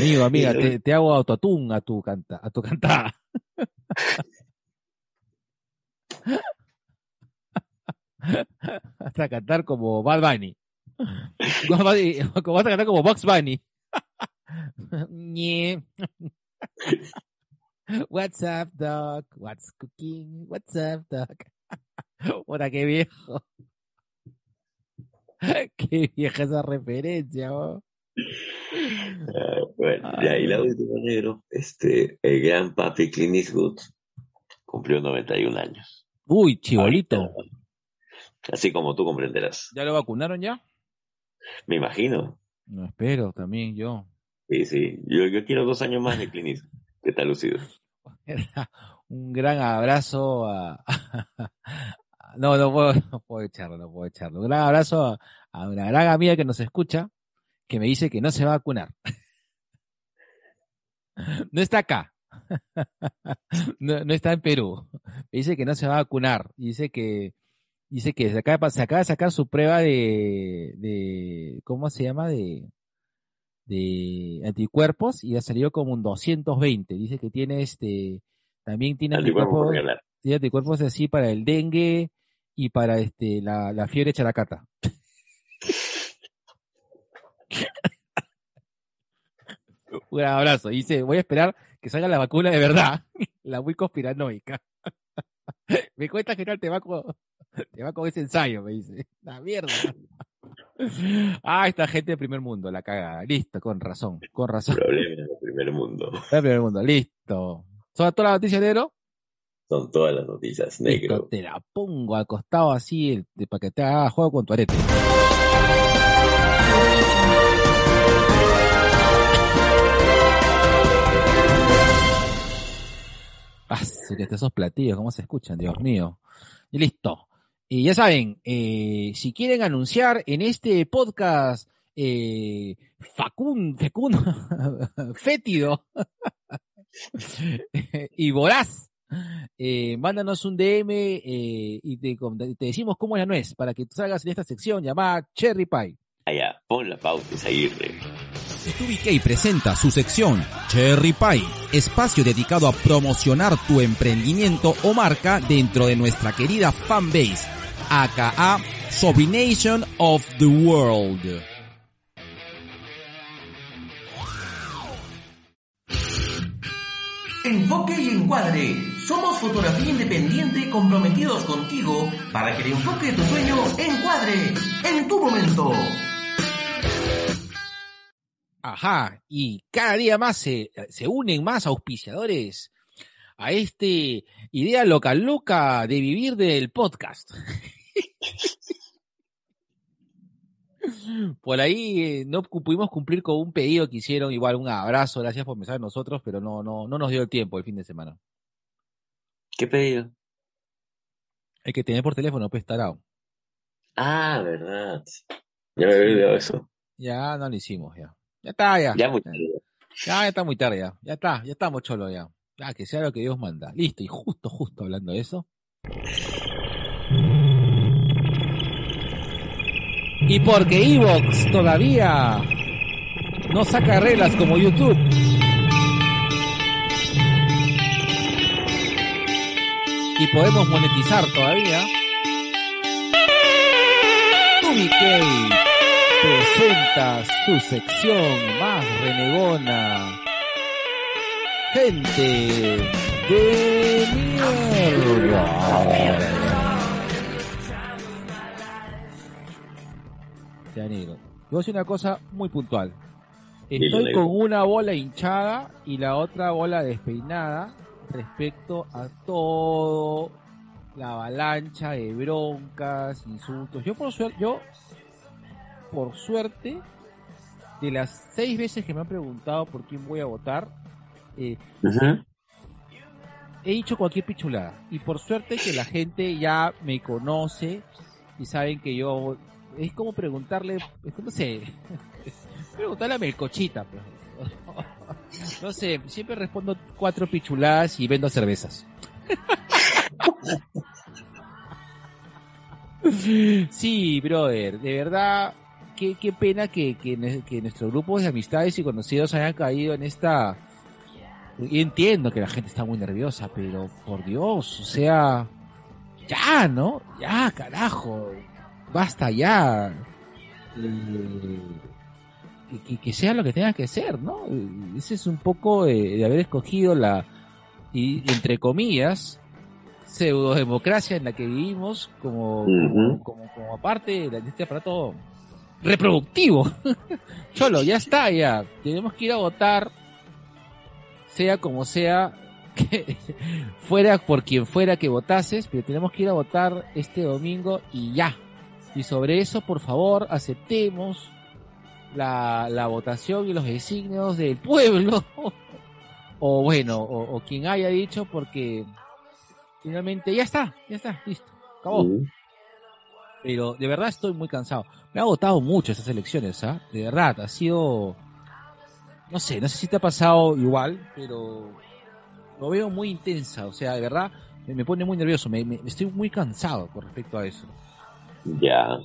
Amigo, amiga, Y- te, te hago autotune a tu canta, a tu cantada. Vas a cantar como Bad Bunny. Vas a- cantar como Box Bunny. What's up, dog? What's cooking? What's up, dog? Puta, qué viejo. Qué vieja esa referencia, ¿no? Ah, bueno, ya, y la última negro, este, el gran papi Clint Eastwood cumplió 91 años. Uy, chibolito. Ahorita, Así como tú comprenderás. ¿Ya lo vacunaron ya? Me imagino. No espero, también yo. Sí, sí. Yo, yo quiero dos años más de Clint Eastwood. ¿Qué tal, lucido? Un gran abrazo a... No, no puedo, no puedo echarlo, no puedo echarlo. Un gran abrazo a, a una gran amiga que nos escucha, que me dice que no se va a vacunar. No está acá. No, no está en Perú. Me dice que no se va a vacunar. Dice que dice que se acaba, se acaba de sacar su prueba de, de ¿cómo se llama? de de anticuerpos y ha salido como un 220. Dice que tiene este también tiene Anticuerpos tiene anticuerpos así para el dengue y para este la, la fiebre characata. Un abrazo. Dice, voy a esperar que salga la vacuna de verdad, la muy conspiranoica. me cuenta que no te va con, te va con ese ensayo, me dice. La mierda. Ah, esta gente del primer mundo, la cagada. Listo, con razón, con razón. Problemas del primer mundo. El primer mundo, listo. ¿Son todas las noticias, negro? Son todas las noticias, Listo, negro. te la pongo al costado así el- para que te haga juego con tu arete. Ah, que esos platillos, ¿cómo se escuchan? Dios mío. Y listo. Y ya saben, eh, si quieren anunciar en este podcast eh, facun, fecundo, fétido y voraz, eh, mándanos un DM eh, y te, decimos cómo es la nuez para que tú salgas en esta sección llamada Cherry Pie. Allá, pon la pauta y seguirle. 2BK presenta su sección Cherry Pie, espacio dedicado a promocionar tu emprendimiento o marca dentro de nuestra querida fanbase, aka Sobination of the World. Enfoque y encuadre. Somos fotografía independiente comprometidos contigo para que el enfoque de tu sueño encuadre en tu momento. Ajá, y cada día más se, se unen más auspiciadores a este idea local loca de vivir del podcast. Por ahí eh, no pudimos cumplir con un pedido que hicieron, igual un abrazo, gracias por pensar en nosotros, pero no, no, no nos dio el tiempo el fin de semana. ¿Qué pedido? Hay que tener por teléfono, pues tarao. Ah, verdad. Ya me había olvidado eso. Ya no lo hicimos, ya. Ya está, ya. Ya muy Ya, tarde. ya está muy tarde, ya. Ya está, ya estamos cholo ya. Ya, que sea lo que Dios manda. Listo, y justo, justo hablando de eso. Y porque Evox todavía no saca reglas como YouTube. Y podemos monetizar todavía. TubiK presenta su sección más renegona. Gente de mierda. Ya, negro. Yo voy a decir una cosa muy puntual. Estoy con una bola hinchada y la otra bola despeinada respecto a todo la avalancha de broncas, insultos. Yo por suerte, yo por suerte de las seis veces que me han preguntado por quién voy a votar, eh, he dicho cualquier pichulada. Y por suerte que la gente ya me conoce y saben que yo... Es como preguntarle, es como, no sé, preguntarle a Melcochita. pues. No sé, siempre respondo cuatro pichuladas y vendo cervezas. Sí, brother, de verdad, qué, qué pena que, que, que nuestros grupos de amistades y conocidos hayan caído en esta... Y entiendo que la gente está muy nerviosa, pero por Dios, o sea, ya, ¿no? Ya, carajo, basta ya. Eh, que, sea lo que tenga que ser, ¿no? Eh, Ese es un poco de, de haber escogido la, y entre comillas, pseudodemocracia en la que vivimos como, Ujú. como, como parte de la- de este aparato reproductivo. Cholo, ya está, ya. Tenemos que ir a votar, sea como sea, que fuera por quien fuera que votases, pero tenemos que ir a votar este domingo y ya. Y sobre eso, por favor, aceptemos la, la votación y los designios del pueblo. o bueno, o, o quien haya dicho, porque finalmente ya está, ya está, listo, acabó. Pero de verdad estoy muy cansado. Ha agotado mucho esas elecciones, ¿ah? De verdad, ha sido... No sé, no sé si te ha pasado igual, pero lo veo muy intensa. O sea, de verdad, me, pone muy nervioso. Me, estoy muy cansado con respecto a eso. Ya.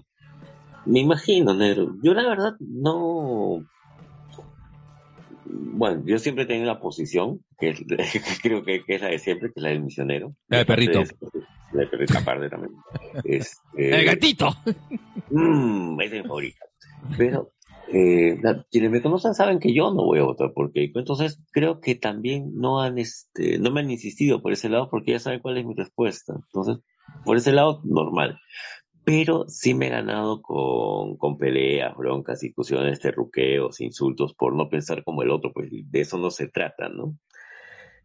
Me imagino, negro. Yo la verdad no. Bueno, yo siempre he tenido la posición, que es- creo que, que es la de siempre, que es la del misionero. La del perrito. La del perrito aparte también. Este, ¡El gatito! Mm, esa es mi favorita. Pero eh, la- quienes me conocen saben que yo no voy a votar por Keiko. Entonces creo que también no han, este, no me han insistido por ese lado porque ya saben cuál es mi respuesta. Entonces, por ese lado, normal. Pero sí me he ganado con, con peleas, broncas, discusiones, terruqueos, insultos por no pensar como el otro, pues de eso no se trata, ¿no?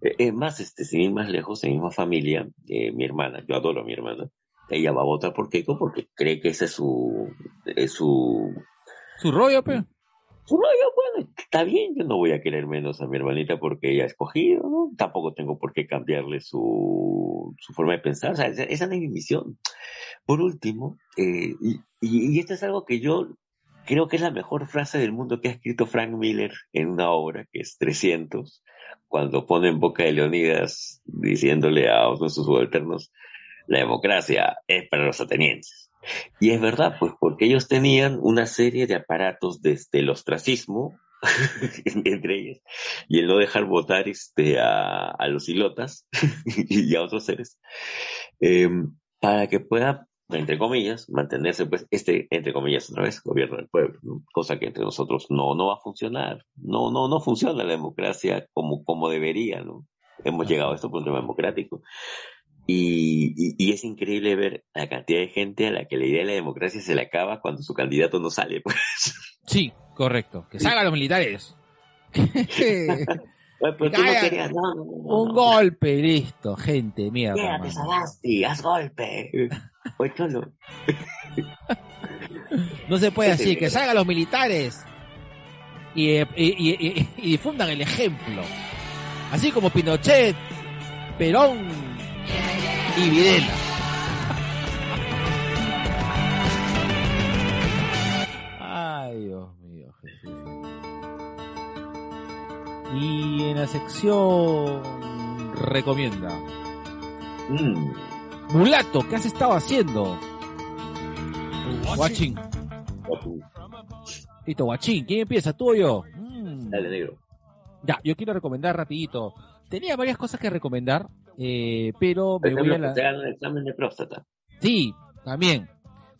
Eh, Es más, este, sin ir más lejos, en misma familia, eh, mi hermana, yo adoro a mi hermana, ella va a votar por Keiko porque cree que ese es su, es su, Su rollo, pe. su rollo, bueno, está bien, yo no voy a querer menos a mi hermanita porque ella ha escogido, ¿no? Tampoco tengo por qué cambiarle su, su forma de pensar, o sea, esa, esa no es mi misión. Por último, eh, y, y, y esto es algo que yo creo que es la mejor frase del mundo que ha escrito Frank Miller en una obra que es 300, cuando pone en boca de Leonidas diciéndole a uno de sus subalternos, la democracia es para los atenienses. Y es verdad, pues porque ellos tenían una serie de aparatos desde el ostracismo entre ellas, y el no dejar votar este, a, a los ilotas y a otros seres, eh, para que pueda, entre comillas, mantenerse, pues, este, entre comillas, otra vez, gobierno del pueblo, ¿no? cosa que entre nosotros no, no va a funcionar, no, no, no funciona la democracia como, como debería, ¿no? Hemos llegado a este punto democrático. Y, y, y, es increíble ver la cantidad de gente a la que la idea de la democracia se le acaba cuando su candidato no sale. Pues. Sí, correcto. Que salgan los militares. Bueno, pero tú no querías, no, no, no, Un golpe, listo, gente, mierda. Quédate, mano. Sagasti, haz golpe. Cholo. No se puede Sí, así, sí. que salgan los militares y, y, y- y- y difundan el ejemplo. Así como Pinochet, Perón y Videla. Ay, Dios mío, Jesús. Y en la sección recomienda. Mm, Mulato, ¿qué has estado haciendo? Watching. guapu. Listo, guachín. ¿Quién empieza? ¿Tú o yo? Mm. Dale, negro. Ya, yo quiero recomendar rapidito. Tenía varias cosas que recomendar, eh, pero me voy a la... un examen de próstata. Sí, también.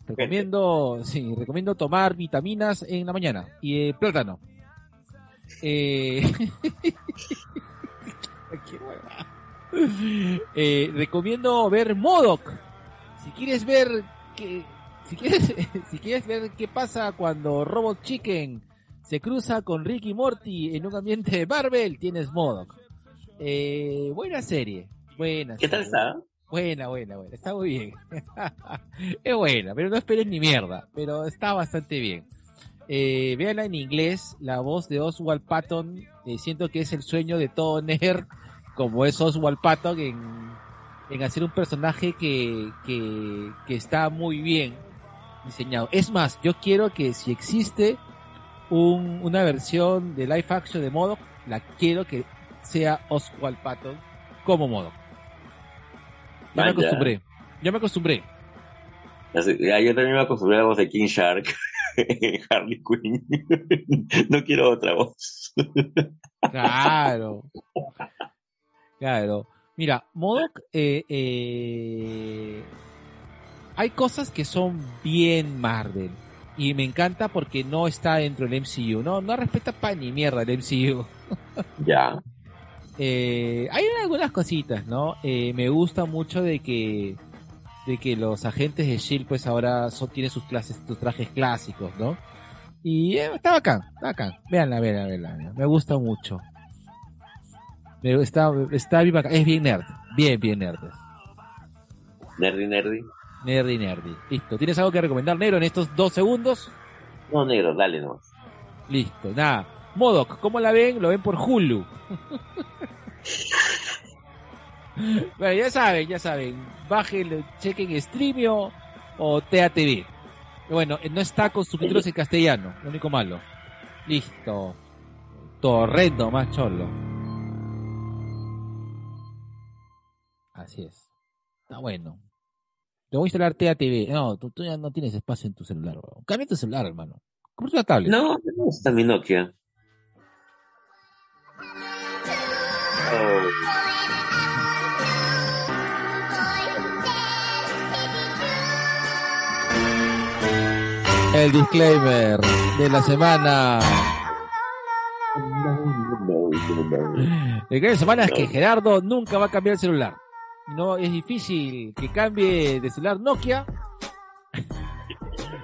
Recomiendo, sí, recomiendo tomar vitaminas en la mañana y eh, plátano. Eh... Eh, recomiendo ver Modoc. Si quieres ver que, si quieres, si quieres ver qué pasa cuando Robot Chicken se cruza con Ricky Morty en un ambiente de Marvel, tienes Modoc. Eh, buena serie, buena. ¿Qué tal está? Buena, buena, buena. Está muy bien. es buena, pero no esperes ni mierda. Pero está bastante bien. Eh, véanla en inglés. La voz de Oswald Patton. eh, siento que es el sueño de todo nerd. Como es Oswald Patton en, en hacer un personaje que, que, que está muy bien diseñado. Es más, yo quiero que si existe un, una versión de live action de Modoc, la quiero que sea Oswald Patton como Modoc. Ya me acostumbré. Ya me acostumbré. Ya, yo también me acostumbré a la voz de King Shark en Harley Quinn. no quiero otra voz. Claro. Claro. Mira, Modoc, eh, eh, hay cosas que son bien Marvel. Y me encanta porque no está dentro del MCU. No, no respeta pa' ni mierda el MCU. ya. Eh, hay algunas cositas, ¿no? Me gusta mucho de que de que los agentes de Shield pues ahora son, tienen sus clases, sus trajes clásicos, ¿no? Y está bacán, está bacán. Véanla, véanla, véanla. Me gusta mucho. Me está, está bien. Es bien nerd. Bien, bien nerd. Nerdy, nerdy. Nerdy, nerdy. Listo. ¿Tienes algo que recomendar, Negro, en estos dos segundos? No, negro, dale nomás. Listo, nada. Modoc, ¿cómo la ven? Lo ven por Hulu. bueno, ya saben, ya saben. Bajen, chequen Streamio o TATV. Bueno, eh, no está con subtítulos en castellano, lo único malo. Listo. Torrendo, más cholo. Así es. Está bueno. Te voy a instalar TATV. No, tú, tú ya no tienes espacio en tu celular. Cambia tu celular, hermano. Compra una tablet. No, no está mi Nokia. Oh, El disclaimer de la semana. El disclaimer de la semana es que Gerardo nunca va a cambiar el celular. No es difícil que cambie de celular Nokia.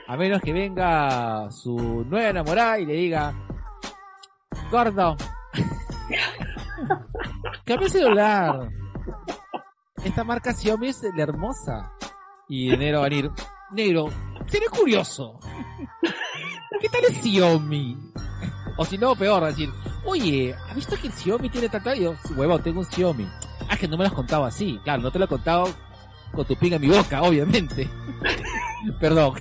A menos que venga su nueva enamorada y le diga, Gordo, cambia el celular. Esta marca Xiaomi es la hermosa. Y enero va a venir, negro, seré curioso. ¿Qué tal es Xiaomi? O si no, peor, decir, oye, ¿has visto que el Xiaomi tiene tanta? Yo, tengo un Xiaomi. Ah, que no me lo has contado así. Claro, no te lo he contado con tu pinga en mi boca, obviamente. perdón.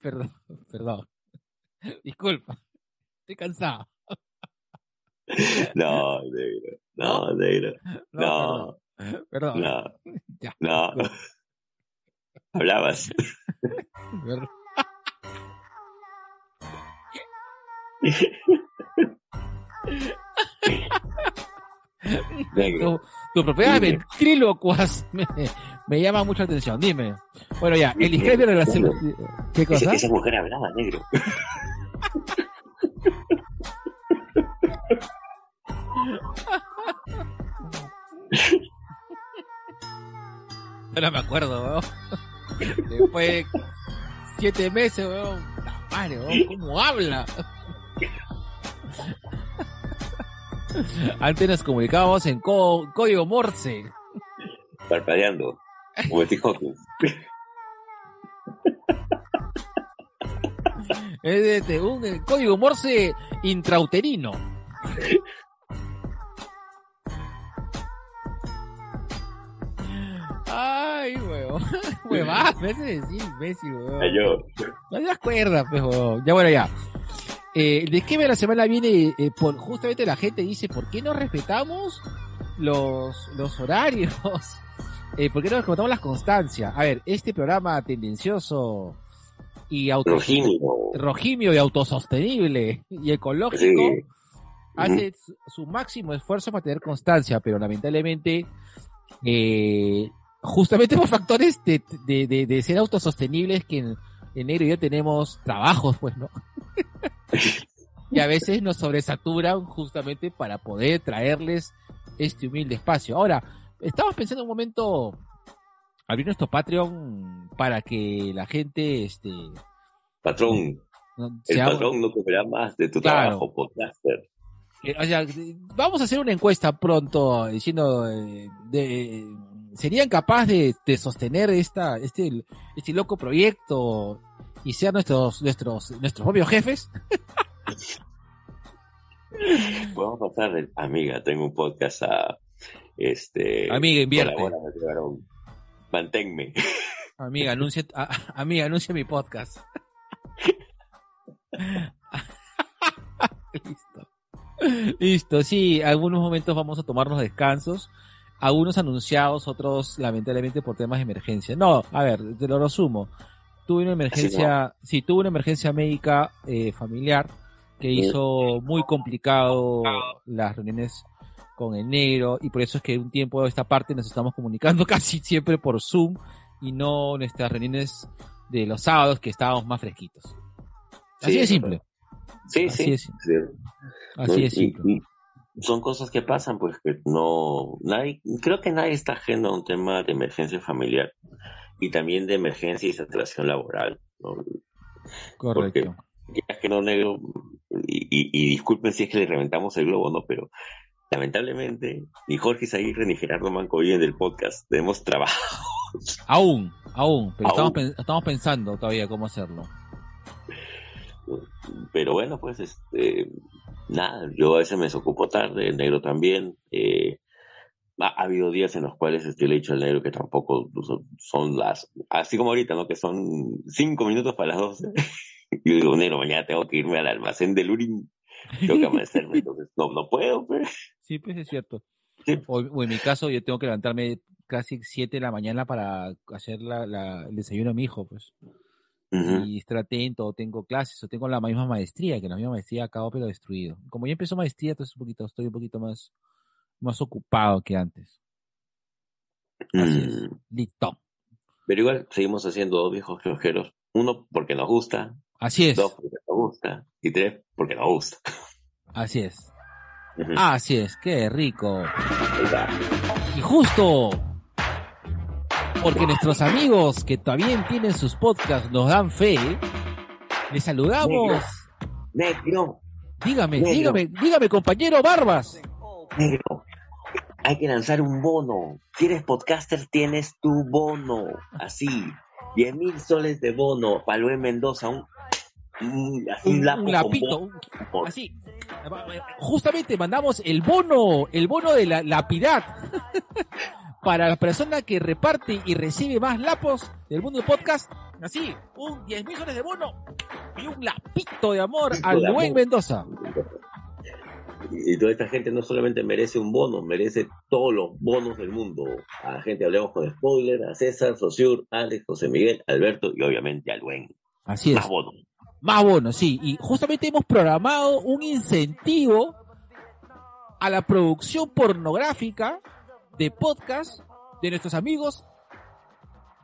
perdón, perdón. Disculpa. Estoy cansado. No, negro. No, negro. No, Perdón. perdón. no, Ya. no. Hablabas. Perdón. Negro. Tu, tu propiedad Dime. ventrílocuas me, me llama mucho la atención. Dime. Bueno, ya, el de la ¿Qué Esa, cosa? esa mujer hablaba, negro. No me acuerdo, weón. Después de siete meses, weón. La madre, weón, ¿cómo habla? Antes nos comunicábamos en código Morse. Parpadeando. Como. Es de- de un código Morse intrauterino. Ay, weón. Huevada, me hace decir imbécil, yo. No te das cuerda, pues. Ya bueno, ya. Eh, de qué la semana viene, eh, por, justamente la gente dice, ¿por qué no respetamos los, los horarios? Eh, ¿Por qué no respetamos las constancias? A ver, este programa tendencioso y auto rojimio y autosostenible y ecológico Sí. hace su- su máximo esfuerzo para tener constancia, pero lamentablemente, eh, justamente por factores de, de, de, de ser autosostenibles que enero ya tenemos trabajos, pues, ¿no? y a veces nos sobresaturan justamente para poder traerles este humilde espacio. Ahora, estamos pensando un momento abrir nuestro Patreon para que la gente, este, Patrón. no- El patrón no comerá más de tu Claro. trabajo, podcaster. Eh, o sea, vamos a hacer una encuesta pronto diciendo eh, de, serían capaces de, de sostener esta este este loco proyecto y ser nuestros nuestros nuestros propios jefes Podemos pasar de amiga, tengo un podcast a este Amiga, invierte. Manténme. amiga anuncia a- amiga anuncia mi podcast. Listo. Listo sí algunos momentos vamos a tomarnos descansos algunos anunciados otros lamentablemente por temas de emergencia no a ver te lo resumo tuve una emergencia sí tuve una emergencia médica eh, familiar que hizo muy complicado las reuniones con el negro y por eso es que un tiempo de esta parte nos estamos comunicando casi siempre por Zoom y no nuestras reuniones de los sábados que estábamos más fresquitos. Así Sí, de es simple, Sí, Así sí. es. sí. así Y- simple. y son cosas que pasan, pues que no, nadie, creo que nadie está ajeno a un tema de emergencia familiar y también de emergencia y saturación laboral. ¿no? Correcto. Quieras que no negro, y, y- y disculpen si es que le reventamos el globo, ¿no? Pero lamentablemente, ni Jorge Zaguirre ni Gerardo Manco viven del podcast. Tenemos trabajo. Aún, aún, pero Aún. Estamos, estamos pensando todavía cómo hacerlo. Pero bueno, pues, este, nada, yo a veces me desocupo tarde, el negro también. eh, ha, ha habido días en los cuales este, le he dicho al negro que tampoco son, son las, así como ahorita, ¿no? Que son cinco minutos para las doce. y yo digo, negro, mañana tengo que irme al almacén del Urín. Tengo que amanecerme, entonces no, no puedo, pues. Sí, pues es cierto. Sí. O, o en mi caso, yo tengo que levantarme casi 7 de la mañana para hacer la, la- el desayuno a mi hijo, pues. Ujú. Y estar atento, o tengo clases, o tengo la misma maestría, que la misma maestría acabo pero destruido. Como ya empezó maestría, entonces un poquito, estoy un poquito más, más ocupado que antes. Así es. Mm, Listo. Pero igual seguimos haciendo dos viejos flojeros. Uno, porque nos gusta. Así es, Dos, porque nos gusta. Y tres, porque nos gusta. así es. Ujú. Así es, qué rico. Y justo porque nuestros amigos que también tienen sus podcasts nos dan fe, les saludamos. Negro, Dígame, Negro. dígame, dígame, compañero Barbas. negro. Hay que lanzar un bono. Si eres podcaster, tienes tu bono. Así. 10 mil soles de bono. Palue Mendoza. Un, un, así Un, lapito, bono. así. Justamente mandamos el bono, el bono de la lapidad. Para la persona que reparte y recibe más lapos del mundo del podcast, así, un 10 mil soles de bono y un lapito de amor al buen amor. Mendoza. Y toda esta gente no solamente merece un bono, merece todos los bonos del mundo. A la gente hablemos con spoiler, a César, Sosur, Alex, José Miguel, Alberto y obviamente al buen. Así es. Más bonos. Más bonos, sí. Y justamente hemos programado un incentivo a la producción pornográfica de podcast de nuestros amigos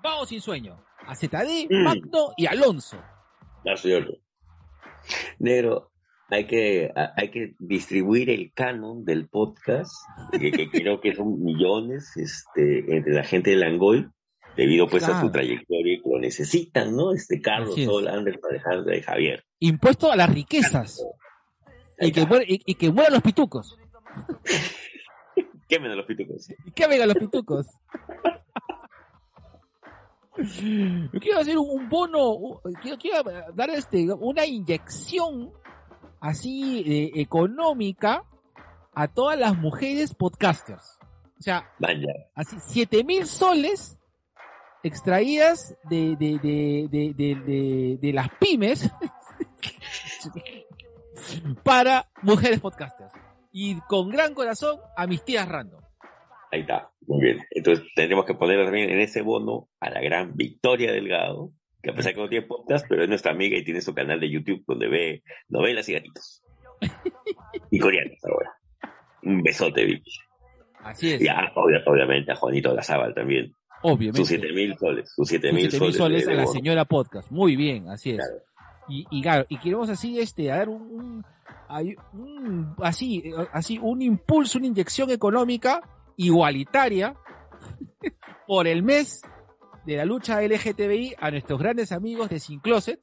Vamos sin sueño. A ZD, Mm. Magno y Alonso. No, señor. Negro, hay que, hay que distribuir el canon del podcast, que, que creo que son millones, este, entre la gente de Langoy, debido pues a su trayectoria y que lo necesitan, ¿no? Este Carlos, es. Sol, Anderson, Alejandro y Javier. Impuesto a las riquezas. Y que, muera- y, y que mueran los pitucos. Quemen a los pitucos. ¿Y qué vengan los pitucos? Yo quiero hacer un, bono, quiero, quiero dar este, una inyección así eh, económica a todas las mujeres podcasters. O sea, Vaya. así, siete mil soles extraídas de, de, de- de las pymes para mujeres podcasters. Y con gran corazón a mis tías random. Ahí está. Muy bien. Entonces tendremos que poner también en ese bono a la gran Victoria Delgado, que a pesar que no tiene podcast, pero es nuestra amiga y tiene su canal de YouTube donde ve novelas y gatitos. y coreanos ahora. Un besote, Vicky. Así es, Y a- obvia- obviamente a Juanito Lazábal también. obviamente. Sus siete mil soles. Sus siete Sus mil 7.000 soles. soles de- a la bono. señora podcast. Muy bien, así es. Claro. Y, y claro, y queremos así, este, a dar un, un- hay un- así, así, un impulso, una inyección económica igualitaria por el mes de la lucha LGTBI a nuestros grandes amigos de Sin Closet,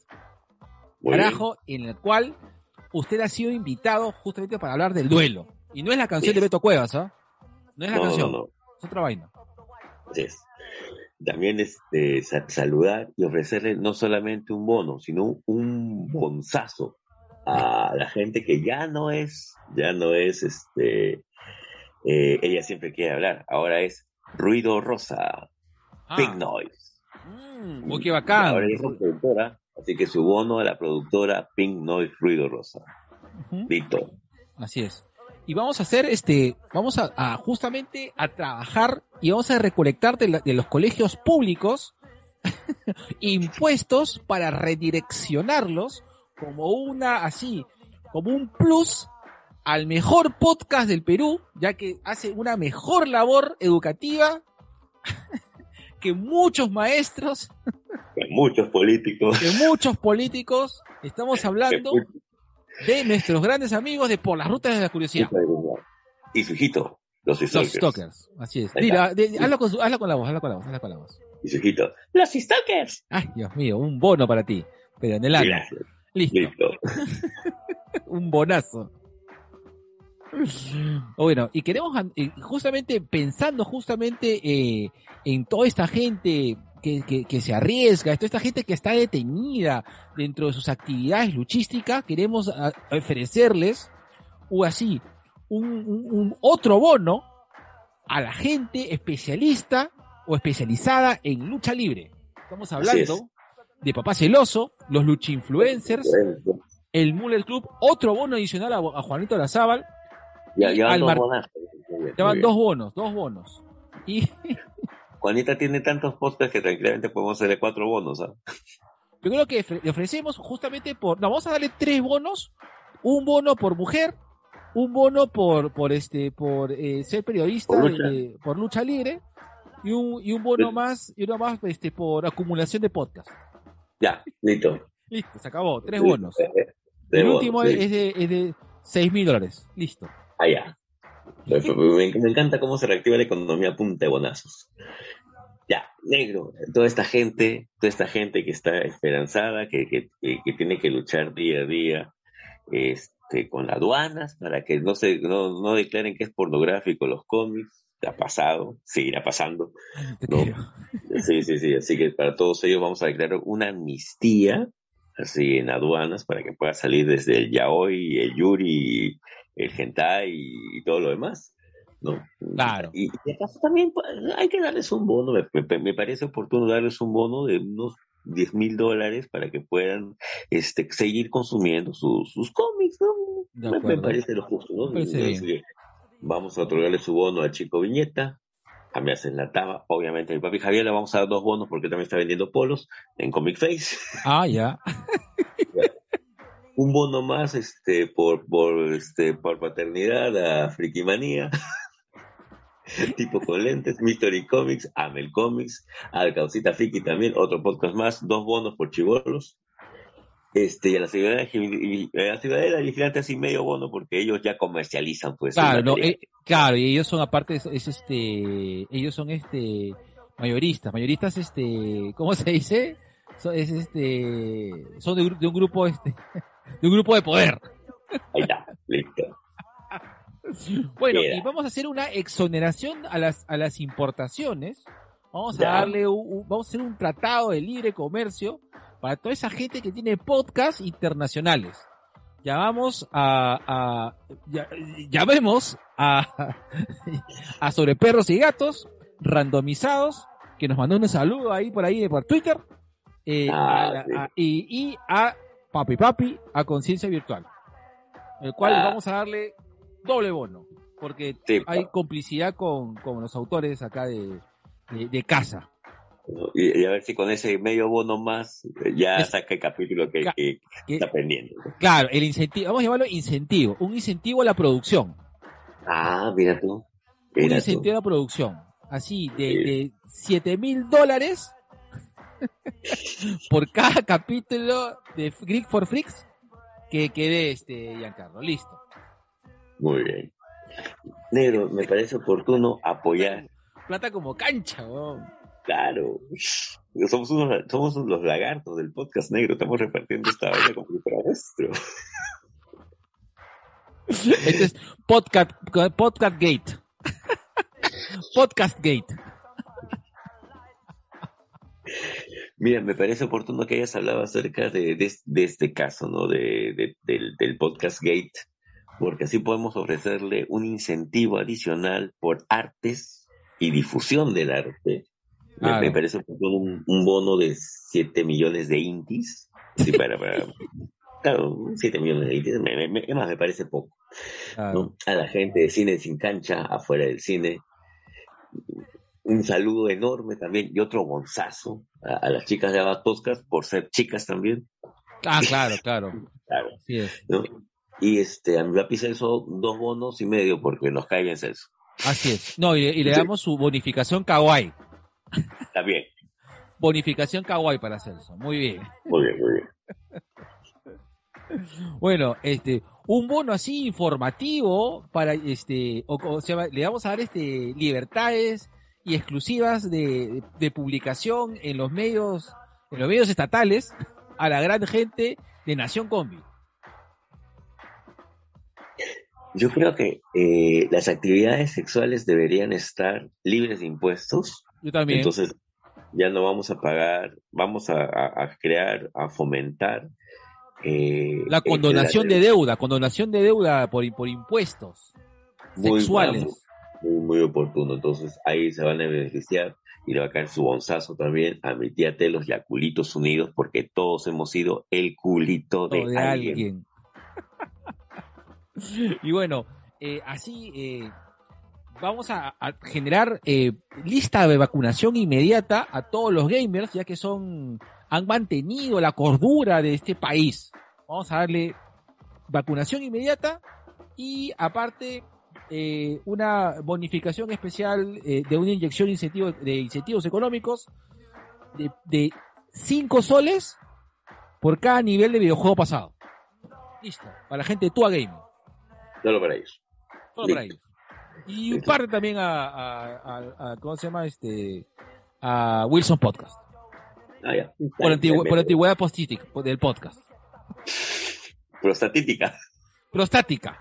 Muy bien. carajo, en el cual usted ha sido invitado justamente para hablar del duelo. Y no es la canción de Beto Cuevas, ¿ah? No es la No, canción, no, no. es otra vaina. Así es. También este, sa- saludar y ofrecerle no solamente un bono, sino un bonzazo a la gente que ya no es, ya no es, este, eh, ella siempre quiere hablar, ahora es ruido rosa, Ah, pink noise. mm, uy, qué bacán. Ahora es productora, así que su bono a la productora Pink Noise Ruido Rosa. Listo. Así es. Y vamos a hacer este, vamos a, a justamente a trabajar y vamos a recolectar de, la- de los colegios públicos impuestos para redireccionarlos como una así, como un plus al mejor podcast del Perú, ya que hace una mejor labor educativa que muchos maestros, Que muchos políticos. que muchos políticos. Estamos hablando de nuestros grandes amigos de Por las Rutas de la Curiosidad. Y su hijito, los Los stalkers. stalkers, así es. Mira, de- hazlo, con su- hazlo con la voz, hazlo con la voz, hazlo con la voz. Y su hijito, los stalkers. Ay, Dios mío, un bono para ti. Pero en el alma. Gracias. Listo, Listo. un bonazo. Bueno, y queremos, justamente pensando justamente eh, en toda esta gente que, que, que se arriesga, toda esta gente que está detenida dentro de sus actividades luchísticas, queremos a- ofrecerles, o así, un, un- un otro bono a la gente especialista o especializada en lucha libre. Estamos hablando de Papá Celoso, los lucha influencers, el Muller Club, otro bono adicional a, a Juanito Lazábal, Ya, Y ya van al dos mar- bonazos. Muy bien, ya van muy dos bonos, dos bonos. Y Juanita tiene tantos podcasts que tranquilamente podemos hacerle cuatro bonos. ¿ah? yo creo que le ofrecemos justamente por, no, vamos a darle tres bonos, un bono por mujer, un bono por, por este, por eh, ser periodista, Por lucha. de- por lucha libre, y un, y un bono Sí. más, y uno más, este, por acumulación de podcast. Ya, listo. Listo, se acabó, tres bonos. Eh, eh, El bonos, último sí. es de, es de seis mil dólares. Listo. Ah, ya. Me, me encanta cómo se reactiva la economía a punta de bonazos. Ya, negro, toda esta gente, toda esta gente que está esperanzada, que, que, que- que tiene que luchar día a día este, con aduanas para que no se no, no declaren que es pornográfico los cómics, ha pasado, seguirá pasando. No. Sí, sí, sí, así que para todos ellos vamos a declarar una amnistía así en aduanas para que pueda salir desde el yaoi, el yuri, el hentai y, todo lo demás. ¿no? Claro. Y, y de paso también pues, hay que darles un bono, me, me- me parece oportuno darles un bono de unos 10 mil dólares para que puedan este, seguir consumiendo sus sus cómics, ¿no? Me- parece lo justo, que vamos a otorgarle su bono al chico Viñeta, a mí hacen la taba, obviamente a mi papi Javier le vamos a dar dos bonos porque también está vendiendo polos en Comic Face. Ah, ya. un bono más este por por este por paternidad a Frikimanía. tipo con lentes, Mystery Comics, Amel Comics, Alcaucita Friki también, otro podcast más, dos bonos por chivolos. Este, y a la ciudadela, a la ciudadela vigilante así medio bono porque ellos ya comercializan pues. Claro, no, eh, claro, y ellos son aparte, es, es este, ellos son este, mayoristas, mayoristas este, ¿cómo se dice? Son, es este, son de, de un grupo este, de un grupo de poder. Ahí está, listo. Bueno, Queda. y vamos a hacer una exoneración a las, a las importaciones. Vamos a Ya. darle un, un- vamos a hacer un tratado de libre comercio para toda esa gente que tiene podcasts internacionales. Llamamos a, a ya- llamemos a, a sobre perros y gatos randomizados que nos mandó un saludo ahí por ahí por Twitter eh, Ah, sí. a- y, y a Papi Papi a conciencia virtual el cual Ah. vamos a darle doble bono porque Sí, hay complicidad con, con los autores acá de, de, de casa Y, y a ver si con ese medio bono más eh, ya Es- saca el capítulo que, está pendiente. claro el incentivo vamos a llamarlo incentivo un incentivo a la producción Ah, mira tú. un tú. incentivo a la producción. Así, de, de 7 mil dólares por cada capítulo de Greek for Freaks que quede este Giancarlo. Listo. Muy bien. Negro, me parece oportuno apoyar. Plata como cancha, weón. Claro. Somos unos, somos los lagartos del podcast negro. Estamos repartiendo esta vaina como si fuera nuestro. Este es Podcast, podcast Gate. Podcast Gate. Mira, me parece oportuno que hayas hablado acerca de, de, de este caso, ¿no? De, de- del, del podcast Gate, porque así podemos ofrecerle un incentivo adicional por artes y difusión del arte. Me, me parece un, un bono de 7 millones de intis. Sí, para, para, claro, 7 millones de intis, me, me- me- es más, me parece poco. A la gente de cine sin cancha, afuera del cine. Un saludo enorme también y otro bonzazo a, a las chicas de Abad Podcast por ser chicas también. Ah, claro, claro. Claro. Así es. ¿no? Y este, a mi papi Celso, dos bonos y medio porque nos cae bien Celso. Así es. No, y, y le damos su bonificación kawaii. También. Bonificación kawaii para Celso. Muy bien. Muy bien, muy bien. Bueno, este, un bono así informativo para este, o, o sea, le vamos a dar este libertades y exclusivas de, de publicación en los medios, en los medios estatales a la gran gente de Nación Combi. Yo creo que eh, las actividades sexuales deberían estar libres de impuestos. Yo también. Entonces, ya no vamos a pagar, vamos a, crear, a fomentar. eh, la condonación de deuda, condonación de deuda por, por impuestos Muy sexuales. muy, muy oportuno. Entonces ahí se van a beneficiar y le va a caer su bonzazo también a mi tía Telos y a Culitos Unidos porque todos hemos sido el culito de, de alguien. alguien. y bueno, eh, así eh, vamos a, a generar eh, lista de vacunación inmediata a todos los gamers, ya que son han mantenido la cordura de este país. Vamos a darle vacunación inmediata y aparte eh, una bonificación especial eh, de una inyección incentivo, de incentivos económicos de, de 5 soles por cada nivel de videojuego pasado. Listo, para la gente de Tua Game. Solo para ellos. Listo. para ellos. Y un par también a, a, a- a- ¿cómo se llama? Este, a Wilson Podcast. Ah, ya. Por, antigü- Me- por antigüedad postítica, del podcast. Prostatítica. Prostática.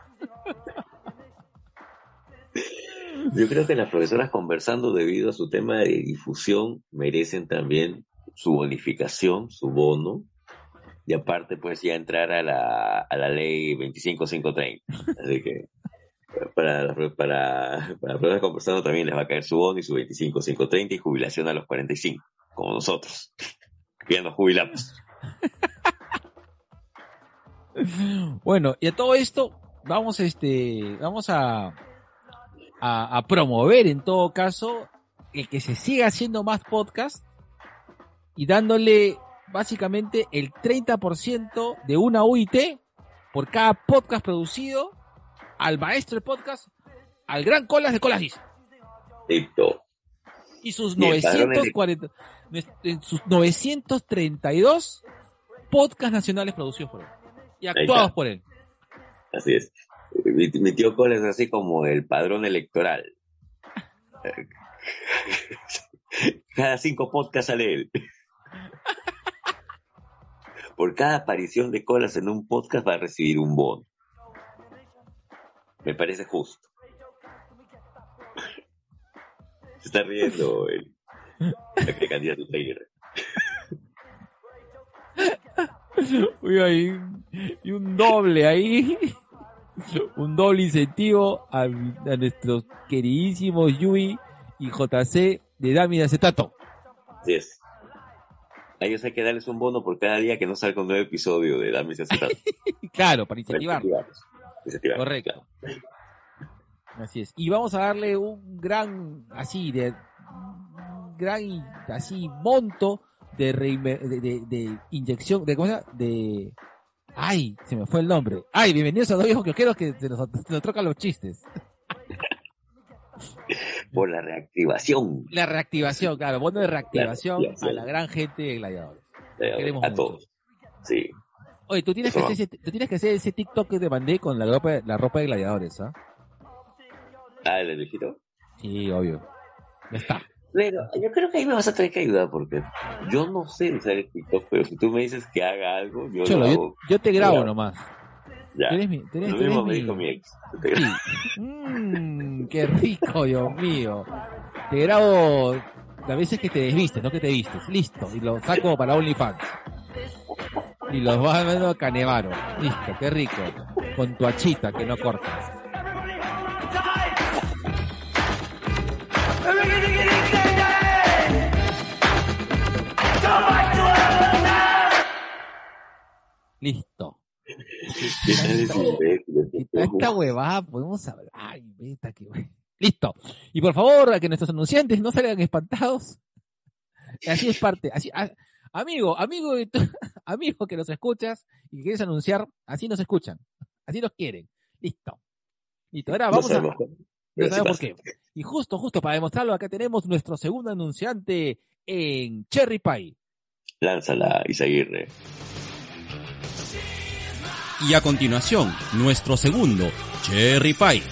Yo creo que las profesoras conversando debido a su tema de difusión merecen también su bonificación, su bono. Y aparte, pues ya entrar a la, a la ley 25530. Así que para, para, para profesoras conversando también les va a caer su bono y su 25530 y jubilación a los 45, como nosotros. Que ya nos jubilamos. Bueno, y a todo esto, vamos este, vamos a, a, a promover en todo caso el que se siga haciendo más podcast y dándole básicamente el 30% de una UIT por cada podcast producido al maestro del podcast, al gran Colas de Colas dice. Listo. Y sus Y el padrón 940, en sus 932 podcasts nacionales producidos por él. Y actuados por él. Así es. Mi, mi tío Cole es así como el padrón electoral. Cada cinco podcasts sale él. Por cada aparición de Colas en un podcast va a recibir un bono. Me parece justo. Se está riendo el, el candidato Taylor. Uy, hay y un doble ahí. Un doble incentivo a, a nuestros queridísimos Yui y JC de Dami de Acetato. Así es. A ellos hay que darles un bono por cada día que no salga un nuevo episodio de Dame ese acetato. Claro, para incentivar. Incentivarlos. Incentivarlos, Correcto. claro. Así es. Y vamos a darle un gran, así, de, gran, así, monto de, reime- de, de- de inyección, de, ¿cómo se llama? De, ay, se me fue el nombre. Ay, bienvenidos a dos viejos que que se nos, se nos trocan los chistes. Por la reactivación. La reactivación, claro, bono de reactivación a reactivación. la gran gente de Gladiadores. eh, Queremos a mucho. todos. Sí. Oye, tú tienes que hacer ese, tú tienes que hacer ese TikTok que te mandé con la ropa, la ropa de Gladiadores, ¿ah? Ah, el viejito. Sí, obvio. Ya está. Pero yo creo que ahí me vas a tener que ayudar porque yo no sé usar el TikTok, pero si tú me dices que haga algo, yo Cholo, lo yo, hago. yo te grabo nomás. Ya. Mi, Lo mismo me dijo mi ex. Sí. Mmm, qué rico, Dios mío. Te grabo las veces que te desvistes, no que te vistes. Listo. Y lo saco para OnlyFans. Y los vas a Canevaro. Listo, qué rico. Con tu achita que no cortas. Listo. Esta huevada podemos hablar. Ay, veta que Listo. Y por favor, a que nuestros anunciantes no salgan espantados. Así es parte. Así, a- amigo, amigo, de tu- amigo que nos escuchas y que quieres anunciar, así nos escuchan. Así nos quieren. Listo. Listo. Ahora No vamos a. No sabemos por qué. Y justo, justo para demostrarlo, acá tenemos nuestro segundo anunciante en Cherry Pie. Lánzala, Isaguirre. Y a continuación, nuestro segundo, Cherry Pie.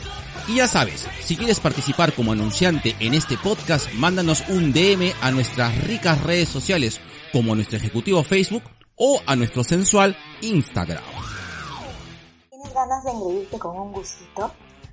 Y ya sabes, si quieres participar como anunciante en este podcast, mándanos un DM a nuestras ricas redes sociales, como a nuestro ejecutivo Facebook o a nuestro sensual Instagram. ¿Tienes ganas de engreírte con un gustito?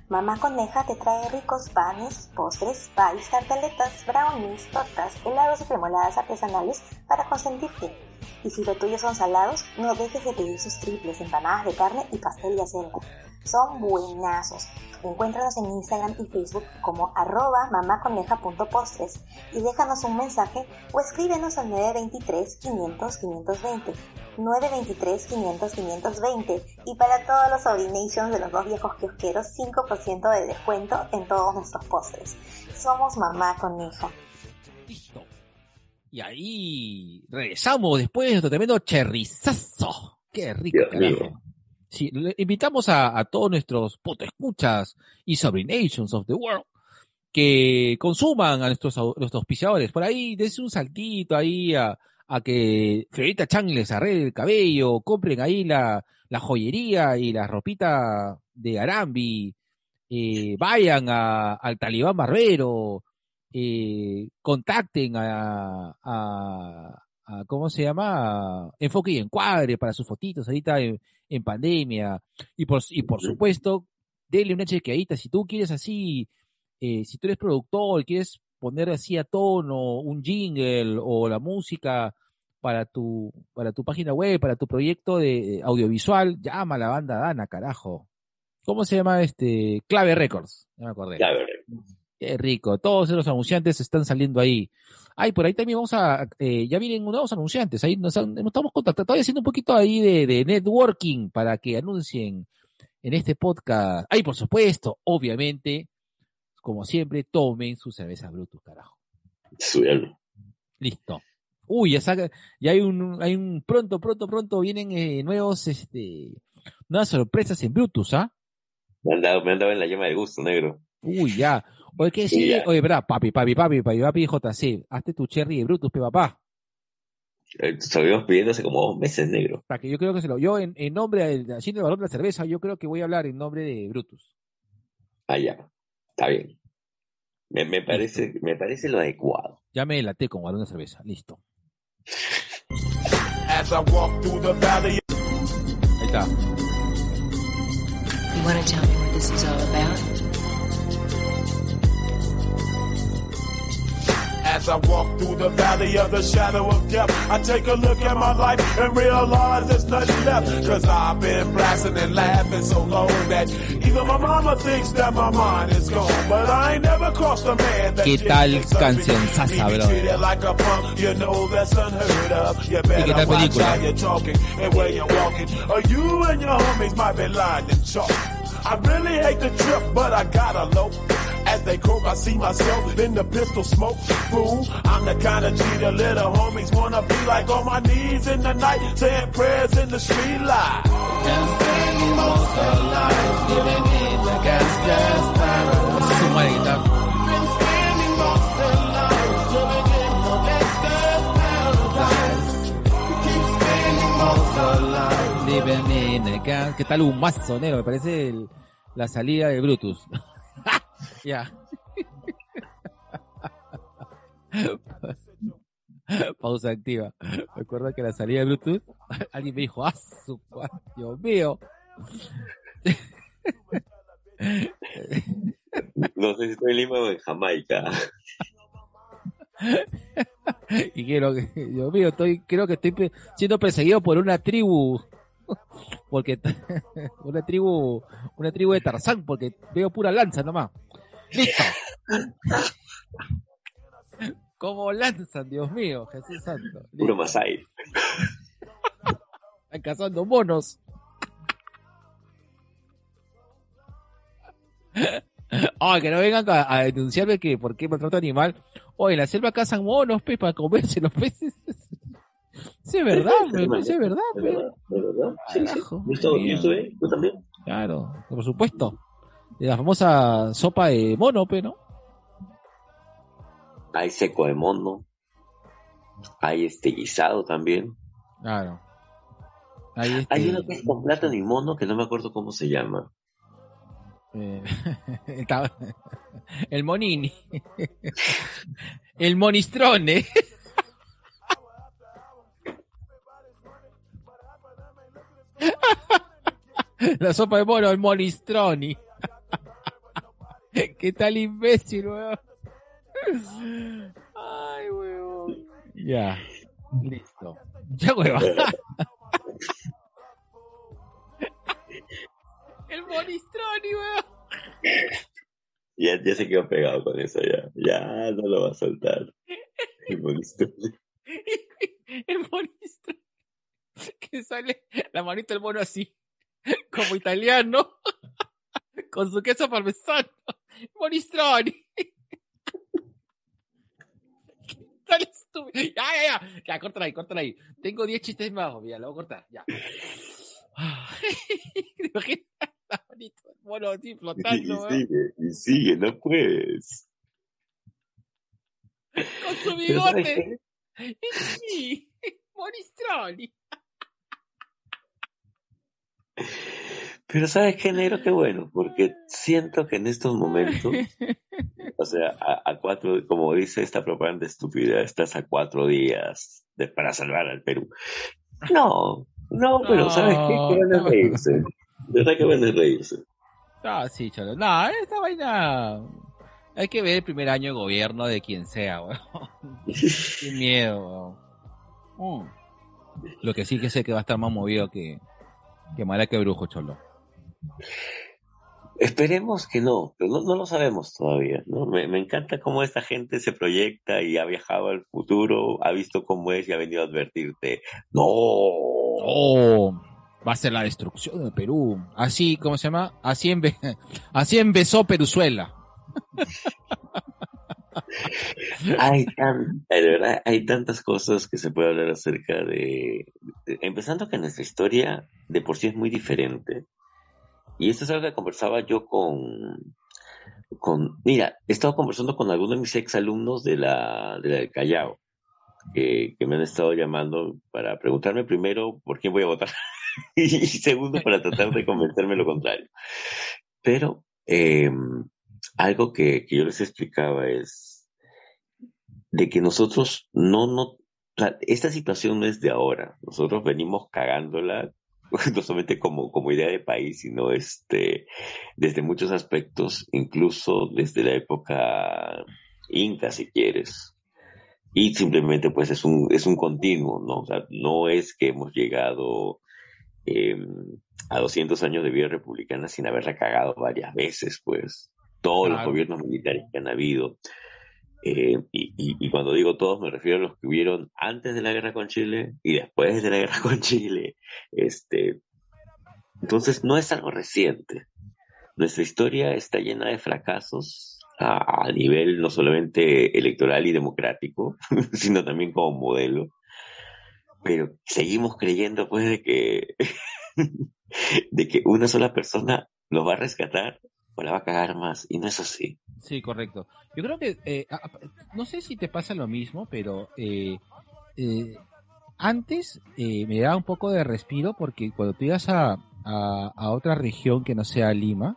Mamá Coneja te trae ricos panes, postres, pies, tartaletas, brownies, tortas, helados y cremoladas artesanales para consentirte. Y si lo tuyo son salados, no dejes de pedir sus triples, empanadas de carne y pastel de acelga. Son buenazos. Encuéntranos en Instagram y Facebook como arroba mamaconeja.postres y déjanos un mensaje o escríbenos al 923 500 520. 923 500 520 y para todos los Orinations de los dos viejos kiosqueros 5% de descuento en todos nuestros postres. Somos Mamá Coneja. Y ahí regresamos después de nuestro tremendo cherrizazo. Qué rico, carajo. mío. Sí, le invitamos a, a todos nuestros escuchas y sobrinations of the world que consuman a nuestros, nuestros auspiciadores. Por ahí, dense un saltito ahí a, a que Fiorita Chang les arregle el cabello, compren ahí la, la joyería y la ropita de Arambi, eh, vayan a- al Talibán Barbero, eh, contacten a, a, a- ¿cómo se llama? A Enfoque y Encuadre para sus fotitos ahorita en, en pandemia. Y por, y por supuesto, denle una chequeadita. Si tú quieres así, eh, si tú eres productor, quieres poner así a tono un jingle o la música para tu, para tu página web, para tu proyecto de audiovisual, llama a la banda Dana, carajo. ¿Cómo se llama este? Clave Records. Ya me acordé. A ver. Qué rico. Todos los anunciantes están saliendo ahí. Ay, por ahí también vamos a, eh, ya vienen nuevos anunciantes. Ahí nos, han- nos estamos contactando, estoy haciendo un poquito ahí de, de networking para que anuncien en este podcast. Ay, por supuesto, obviamente, como siempre, tomen su cerveza Brutus, carajo. Suelo. Listo. Uy, ya saca, ya hay un, hay un, pronto, pronto, pronto vienen eh, nuevos, este, nuevas sorpresas en Brutus, ¿ah? Me han dado, me han dado en la llama de gusto, negro. Uy, ya. Oye, ¿qué Sí, decir? ya. Oye, verdad, papi, papi, papi, papi, papi, JC, hazte tu cherry de Brutus, pe papá. Eh, Se lo habíamos pidiendo hace como dos meses, negro. Para que yo creo que se lo, yo en, en nombre del, haciendo el valor de la cerveza, yo creo que voy a hablar en nombre de Brutus. Ah, ya. Está bien. Me, me parece, me parece lo adecuado. Ya me delaté con balón de cerveza, listo. As I walk through the valley Ahí está. You As I walk through the valley of the shadow of death, I take a look at my life and realize there's nothing left. Cause I've been blasting and laughing so long that even my mama thinks that my mind is gone. But I ain't never crossed a man that ¿Qué didn't tal deserve me. cancionzaza, He treated like a punk, you know that's unheard of. You qué better tal watch película? how you're talking and where you're walking. Or you and your homies might be lying and chalk. I really hate the trip, but I gotta low. I see myself in the pistol smoke. Fool, I'm the kind of G the little homies wanna be like on my knees in the night, saying prayers in the street light. In the gas- ¿Qué tal un mazo, negro? Me parece el- la salida de Brutus. ya. Pausa activa. Recuerda que la salida de Bluetooth, alguien me dijo, ¡ah, su Dios mío! No sé si estoy en Lima o en Jamaica. Y quiero que, Dios mío, estoy, creo que estoy siendo perseguido por una tribu. Porque, una tribu, una tribu de Tarzán, porque veo pura lanza nomás. ¡Listo! ¿Cómo lanzan, Dios mío, Jesús Santo? Puro. Masai. Están cazando monos. Ah, que no vengan a, a denunciarme que por qué maltrato animal. Oye, en la selva cazan monos, pe, para comerse los peces. Sí, es verdad, pe, sí, es verdad, ¿De pe. verdad? ¿De verdad? Sí, sí. Yo estuve, tú también. Claro, por supuesto. De la famosa sopa de mono, pe, ¿no? Hay seco de mono. Hay este guisado también. Claro. Ahí este, Hay uno que es con plátano y mono que no me acuerdo cómo se llama. eh, el monini. El monistrone. La sopa de mono, el monistroni. ¿Qué tal imbécil, weón? Ay, weón. Ya. Listo. Ya, weón. El monistroni, weón. Ya, ya se quedó pegado con eso, ya. Ya no lo va a soltar. El monstruo. El monistroni. Que sale la manita del mono así. Como italiano. Con su queso parmesano. Monistroni. Tal estúpido. Ya, ya, ya. Ya, córtala ahí, córtala ahí. Tengo 10 chistes más, mira, lo voy a cortar. Ya. ¿Te imaginas la manita del mono así Y, flotando, y weón? sigue, y sigue, no puedes. Con su Pero ¿sabes bigote. Sí, Monistroni. Pero ¿sabes qué, negro? Qué bueno, porque siento que en estos momentos, o sea, a, a cuatro, como dice esta propaganda estúpida, estás a cuatro días de, para salvar al Perú. No, no, pero No, ¿sabes qué? Qué no. es reírse. De verdad que bueno es reírse. Ah, sí, cholo. No, esta vaina. Hay que ver el primer año de gobierno de quien sea, weón. Sin miedo, weón. Mm. Lo que sí que sé que va a estar más movido que, que Maraca Brujo, cholo. Esperemos que no, pero no, no lo sabemos todavía. ¿no? Me, me encanta cómo esta gente se proyecta y ha viajado al futuro, ha visto cómo es y ha venido a advertirte. No, Oh, va a ser la destrucción de Perú. Así, ¿cómo se llama? Así, embe así empezó Peruzuela. hay tan, de verdad, hay tantas cosas que se puede hablar acerca de, de- empezando que nuestra historia de por sí es muy diferente. Y esto es algo que conversaba yo con, con, mira, he estado conversando con algunos de mis exalumnos de la, de la del Callao, que, me han estado llamando para preguntarme primero por quién voy a votar y segundo para tratar de convencerme lo contrario. Pero eh, algo que, que yo les explicaba es de que nosotros no, no, esta situación no es de ahora. Nosotros venimos cagándola no solamente como, como idea de país, sino este, desde muchos aspectos, incluso desde la época inca, si quieres. Y simplemente pues es un, es un continuo, ¿no? O sea, no es que hemos llegado eh, a 200 años de vida republicana sin haberla cagado varias veces, pues. Todos los gobiernos militares que han habido. Eh, y, cuando digo todos, me refiero a los que hubieron antes de la guerra con Chile y después de la guerra con Chile. Este, entonces, no es algo reciente. Nuestra historia está llena de fracasos a, a nivel no solamente electoral y democrático, sino también como modelo. Pero seguimos creyendo, pues, de que, de que una sola persona nos va a rescatar o la va a cagar más. Y no es así. Sí, correcto. Yo creo que, eh, no sé si te pasa lo mismo, pero eh, eh, antes me daba un poco de respiro porque cuando tú ibas a, a, otra región que no sea Lima,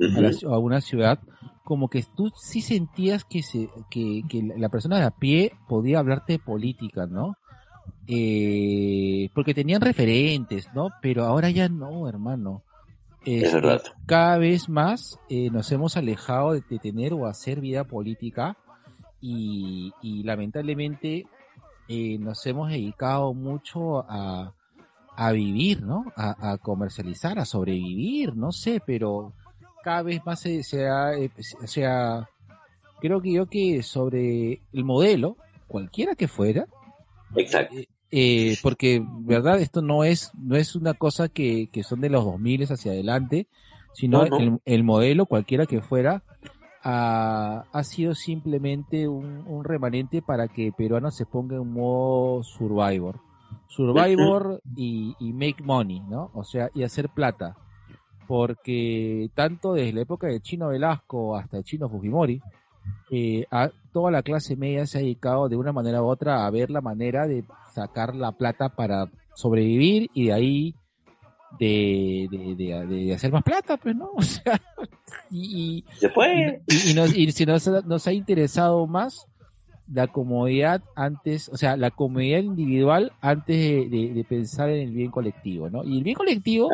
a, a, una ciudad, como que tú sí sentías que, se, que, que la persona de a pie podía hablarte de política, ¿no? porque tenían referentes, ¿no? Pero ahora ya no, hermano. Este, cada vez más eh, nos hemos alejado de, tener o hacer vida política y, lamentablemente eh, nos hemos dedicado mucho a, a vivir, ¿no? A, comercializar, a sobrevivir, no sé, pero cada vez más se, se ha, eh, sea, creo que yo que sobre el modelo, cualquiera que fuera, Exacto. Eh, porque, verdad, esto no es, no es una cosa que, que son de los 2000 hacia adelante, sino El, modelo, cualquiera que fuera, ha, ha sido simplemente un, remanente para que peruanos se ponga en modo survivor. Survivor y, y make money, ¿no? O sea, y hacer plata. Porque tanto desde la época de Chino Velasco hasta el Chino Fujimori, eh, a, toda la clase media se ha dedicado de una manera u otra a ver la manera de sacar la plata para sobrevivir y de ahí de, de, hacer más plata, pues, ¿no? O sea, y, se puede. Y, nos, y si nos, nos ha interesado más la comodidad antes, o sea, la comodidad individual antes de, pensar en el bien colectivo, ¿no? Y el bien colectivo,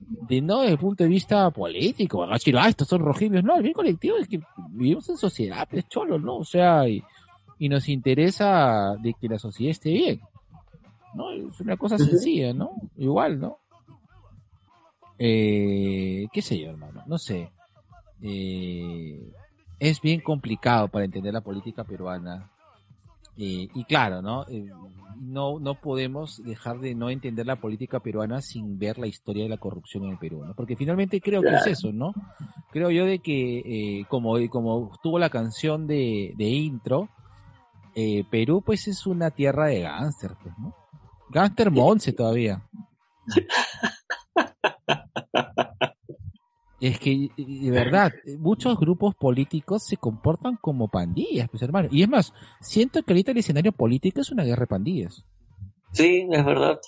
de no desde el punto de vista político, ah, estos son rojillos, no, el bien colectivo es que vivimos en sociedad, pues cholos, ¿no? O sea, y, y nos interesa de que la sociedad esté bien, ¿no? Es una cosa sencilla, ¿no? Igual, ¿no? Eh, qué sé yo, hermano, no sé. Eh, es bien complicado para entender la política peruana. Eh, y claro, ¿no? Eh, no, no podemos dejar de no entender la política peruana sin ver la historia de la corrupción en el Perú, ¿no? Porque finalmente creo que es eso, ¿no? Creo yo de que, eh, como, como tuvo la canción de, de intro, Perú pues es una tierra de gánster, pues, ¿no? Gánster Monse todavía. Es que, de verdad, muchos grupos políticos se comportan como pandillas, pues hermano. Y es más, siento que ahorita el escenario político es una guerra de pandillas. Sí, es verdad.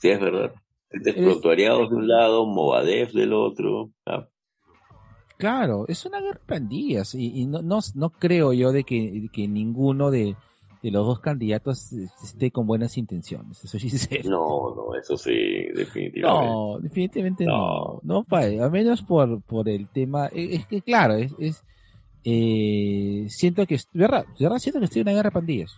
Sí, es verdad. Desprotariados de un lado, Movadef del otro. Ah. Claro, es una guerra de pandillas. Y, no, no, no creo yo de que, que ninguno de, de los dos candidatos esté con buenas intenciones, eso sí No, no, eso sí, definitivamente. No, definitivamente no, no, no a menos por, por el tema, e, es, que claro, es, es eh, siento que, verdad, verdad siento que estoy en una guerra de pandillas.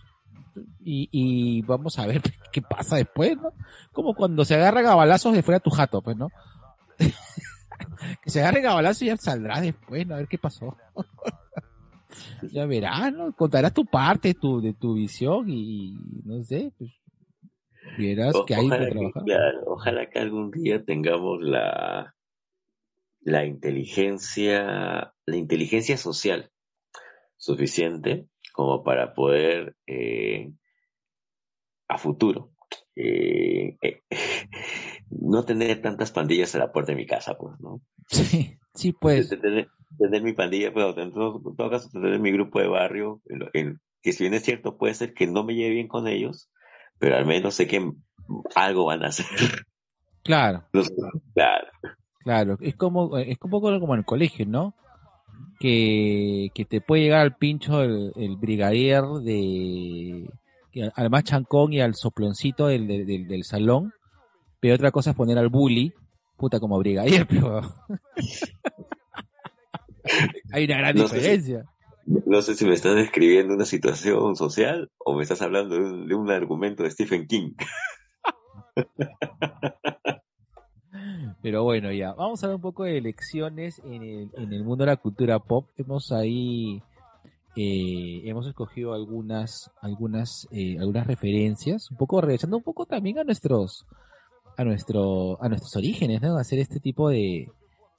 Y, y vamos a ver qué pasa después, ¿no? Como cuando se agarran a balazos de fuera tu jato, pues, ¿no? que se agarren a balazos y ya saldrá después, ¿no? A ver qué pasó. ya verás, ¿no? Contarás tu parte tu, de tu visión y, no sé, pues, verás que hay que trabajar. ojalá que algún día tengamos la, la inteligencia, la inteligencia social suficiente como para poder eh, a futuro eh, eh, no tener tantas pandillas a la puerta de mi casa, pues, ¿no? Sí, sí, pues. Tener, tener mi pandilla, pero en todo, en todo caso, tener mi grupo de barrio, en en- que si bien es cierto, puede ser que no me lleve bien con ellos, pero al menos sé que algo van a hacer. Claro, No sé, claro. claro. Es como, es un poco como en el colegio, ¿no? Que, que te puede llegar al pincho el, el brigadier de, al más chancón y al soploncito del, del, del- del salón, pero otra cosa es poner al bully, puta como brigadier, pero hay una gran No sé si- diferencia. No sé si me estás describiendo una situación social o me estás hablando de un, de un argumento de Stephen King. Pero bueno, ya, vamos a hablar un poco de elecciones en el, en el mundo de la cultura pop. Hemos ahí, eh, hemos escogido algunas, algunas, eh, algunas referencias, un poco regresando un poco también a nuestros, a nuestro, a nuestros orígenes, ¿no? Hacer este tipo de,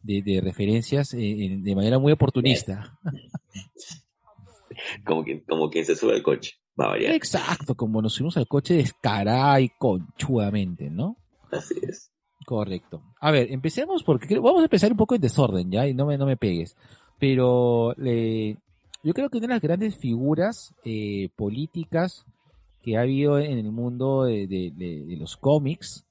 de, de referencias eh, de manera muy oportunista. Como quien, como quien se sube al coche. Va a variar. Exacto, como nos subimos al coche descarada y conchudamente, ¿no? Así es. Correcto. A ver, empecemos porque creo- vamos a empezar un poco en desorden, ¿ya? Y no me, no me pegues. Pero le- yo creo que una de las grandes figuras eh, políticas que ha habido en el mundo de, de- de- de los cómics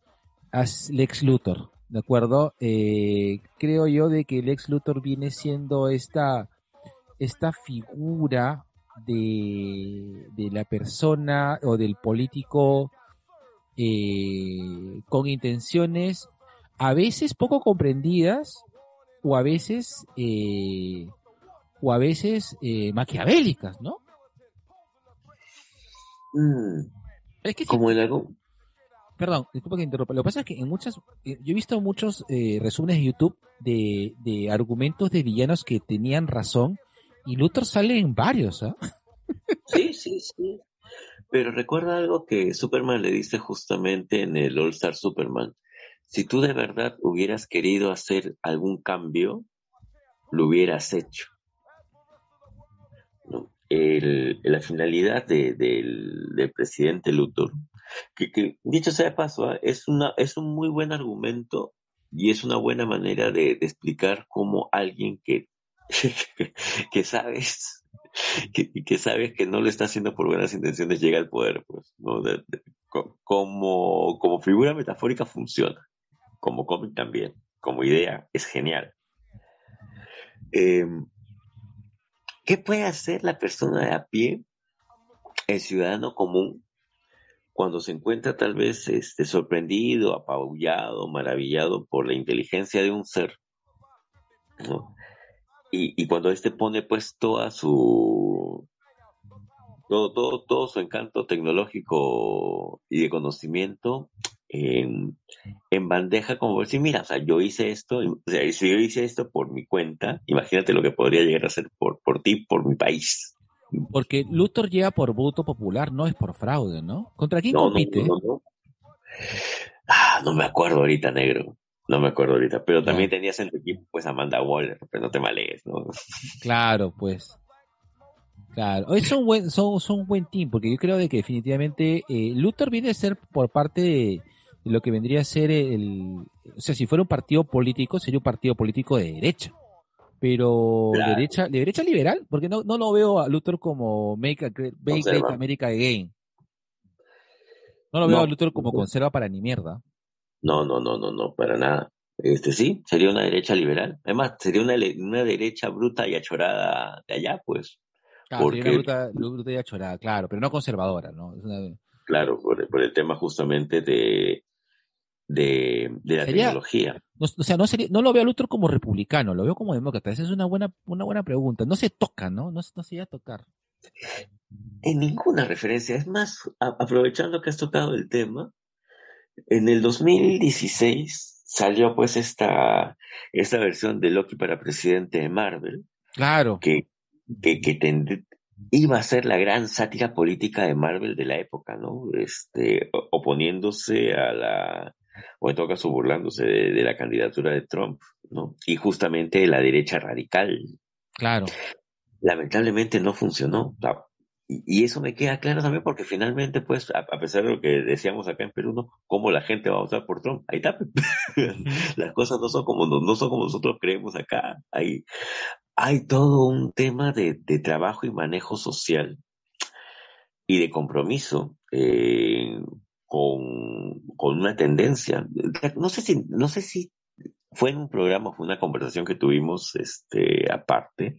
es Lex Luthor, ¿de acuerdo? Eh, creo yo de que Lex Luthor viene siendo esta, esta figura de, de la persona o del político eh, con intenciones a veces poco comprendidas o a veces eh, o a veces eh, maquiavélicas, ¿no? Mm, Es que sí, como en algún... perdón, disculpa que interrumpa. Lo que pasa es que en muchas, eh, yo he visto muchos eh, resúmenes de YouTube de, de argumentos de villanos que tenían razón y Luthor sale en varios, ¿ah? Sí, sí, sí. Pero recuerda algo que Superman le dice justamente en el All Star Superman. Si tú de verdad hubieras querido hacer algún cambio, lo hubieras hecho. El- la finalidad de- del presidente Luthor, que, dicho sea de paso, ¿ah? es, una, es un muy buen argumento y es una buena manera de, explicar cómo alguien que, que sabes que, que sabes que no lo está haciendo por buenas intenciones llega al poder, pues, ¿no? Como, como figura metafórica funciona, como cómic también, como idea es genial. Eh, ¿Qué puede hacer la persona de a pie, el ciudadano común, cuando se encuentra tal vez este, sorprendido, apabullado, maravillado por la inteligencia de un ser? y, y cuando este pone pues toda su todo, todo, todo su encanto tecnológico y de conocimiento en, en bandeja como decir, mira, o sea, yo hice esto, o sea, si yo hice esto por mi cuenta, imagínate lo que podría llegar a hacer por, por ti, por mi país. Porque Luthor llega por voto popular, no es por fraude, ¿no? ¿Contra quién No, compite? no, no. Ah, no me acuerdo ahorita, negro. No me acuerdo ahorita. Pero también tenías en tu equipo, pues, Amanda Waller, pero no te malees, ¿no? Claro, pues. Claro. Hoy son, buen, son, son un buen team, porque yo creo de que definitivamente eh, Luthor viene a ser por parte de lo que vendría a ser el... O sea, si fuera un partido político, sería un partido político de derecha. Pero Claro. derecha, de derecha liberal, porque no, no lo veo a Luthor como Make, Make. Great America Again. No lo veo No. a Luthor como conserva para ni mierda. No, no, no, no, no, para nada. Este sí, sería una derecha liberal. Además, sería una, una derecha bruta y achorada de allá, pues. Claro, sería Porque- una bruta, bruta y achorada, claro, pero no conservadora, ¿no? Una- Claro, por, por el tema justamente de, de, de la Sería- tecnología. No, o sea, no sería, no lo veo a Luthor como republicano, lo veo como demócrata. Esa es una buena, una buena pregunta. No se toca, ¿no? No, se- no se llega a tocar. En ninguna referencia. Es más, a- aprovechando que has tocado el tema, en el 2016 salió pues esta, esta versión de Loki para presidente de Marvel, Claro, que, que, que tend- iba a ser la gran sátira política de Marvel de la época, ¿no? Este, oponiéndose a la, o en todo caso burlándose de, de la candidatura de Trump, ¿no? Y justamente la derecha radical. claro. Lamentablemente no funcionó. O sea, y, y eso me queda claro también porque finalmente, pues, a, a pesar de lo que decíamos acá en Perú, ¿no? ¿Cómo la gente va a votar por Trump? Ahí está. Las cosas no son como, no, no son como nosotros creemos acá. Hay, hay todo un tema de, de trabajo y manejo social y de compromiso eh, con, con una tendencia. No sé si, no sé si fue en un programa, fue una conversación que tuvimos este, aparte,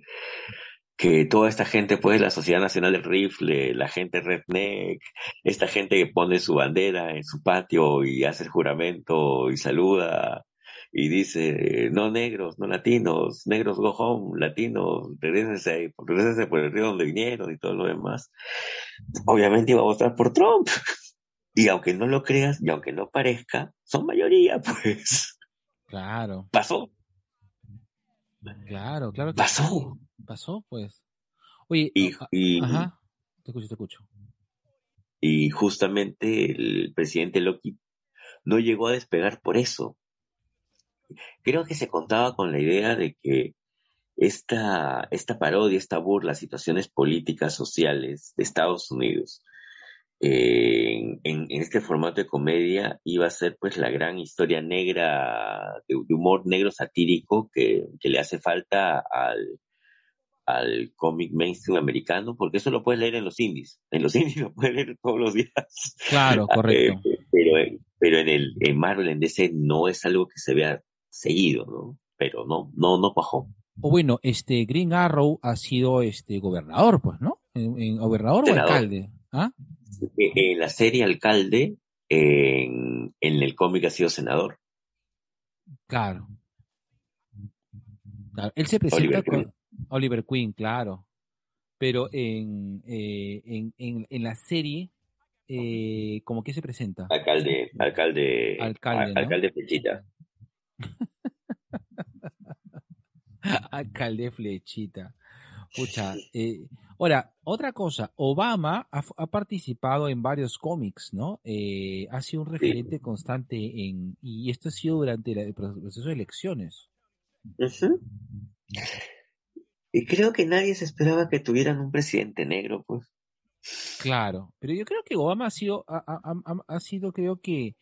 que toda esta gente, pues, la Sociedad Nacional del Rifle, la gente redneck, esta gente que pone su bandera en su patio y hace el juramento y saluda y dice, no negros, no latinos, negros go home, latinos, regresense, regresense por el río donde vinieron y todo lo demás. Obviamente iba a votar por Trump. Y aunque no lo creas, y aunque no parezca, son mayoría, pues. Claro, Pasó, claro, claro que pasó. Pasó, pues. Oye, Y, a- y, ajá, te escucho, te escucho. y justamente el presidente Loki no llegó a despegar por eso. Creo que se contaba con la idea de que esta, esta parodia, esta burla a situaciones políticas, sociales de Estados Unidos, en, en- en este formato de comedia iba a ser pues la gran historia negra, de, de humor negro satírico que, que le hace falta al, al cómic mainstream americano, porque eso lo puedes leer en los indies. En los indies lo puedes leer todos los días. Claro, correcto. Eh, pero en, pero en el en Marvel, en DC, no es algo que se vea seguido, ¿no? Pero no, no, no cuajó. O bueno, este Green Arrow ha sido este gobernador, pues, ¿no? En, gobernador o alcalde, ¿ah? Eh, En la serie Alcalde, en, en el cómic ha sido senador. Claro. Claro, Él se presenta Oliver con Queen. Oliver Queen, claro. Pero en, eh, en, en, en la serie, eh, ¿cómo que se presenta? Alcalde, alcalde, Alcalde, alcalde Flechita. Alcalde Flechita. Pucha, eh, ahora, otra cosa, Obama ha, ha participado en varios cómics, ¿no? Eh, ha sido un referente constante en, y esto ha sido durante la- el proceso de elecciones. Ujú. Y creo que nadie se esperaba que tuvieran un presidente negro, pues. Claro, pero yo creo que Obama ha sido, ha, ha- ha- ha sido, creo que,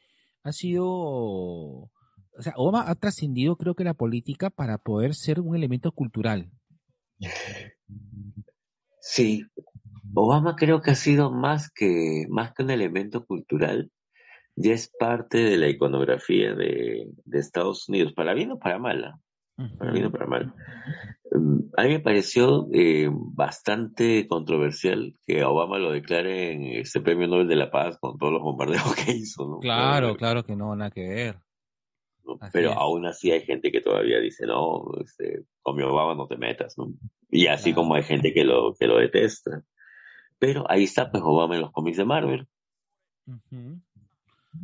ha sido, o sea, Obama ha trascendido, creo que la política para poder ser un elemento cultural. Sí, Obama creo que ha sido más que, más que un elemento cultural, ya es parte de la iconografía de, Estados Unidos, para bien o para mal, ¿ah? para bien o para mal. Mm, A mí me pareció eh, bastante controversial que Obama lo declare en este premio Nobel de la Paz con todos los bombardeos que hizo, ¿no? Claro, claro que no, nada que ver. Pero es. aún así hay gente que todavía dice, no, este, con mi Obama no te metas, ¿no? Y así Claro. como hay gente que lo, que lo detesta. Pero ahí está, pues, Obama en los cómics de Marvel.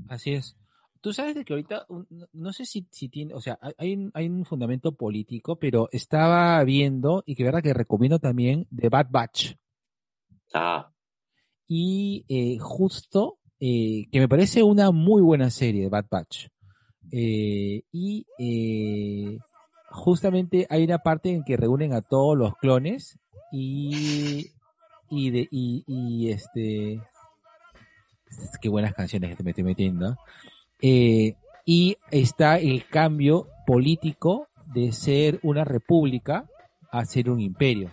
Así es. Tú sabes de que ahorita, no- sé si, si tiene, o sea, hay- hay un, hay un fundamento político, pero estaba viendo, y que verdad que recomiendo también, The Bad Batch. Ah, Y eh, justo, eh, que me parece una muy buena serie, Bad Batch. Eh, y eh, justamente hay una parte en que reúnen a todos los clones y, y, de, y, y este... Qué buenas canciones que te me estoy metiendo. Eh, y está el cambio político de ser una república a ser un imperio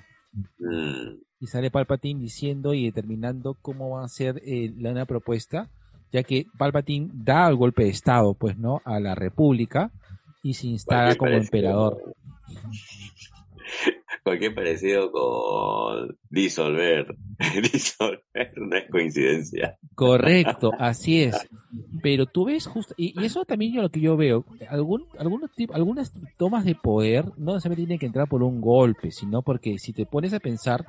mm, y sale Palpatine diciendo y determinando cómo va a ser eh, la una propuesta, ya que Palpatine da el golpe de estado, pues, ¿no? A la República y se instala como parecido- emperador. Cualquier parecido con disolver. disolver no es coincidencia. Correcto, así es. Pero tú ves justo, y, y eso también es lo que yo veo, algún, algunos algunas tomas de poder no necesariamente tienen que entrar por un golpe, sino porque si te pones a pensar,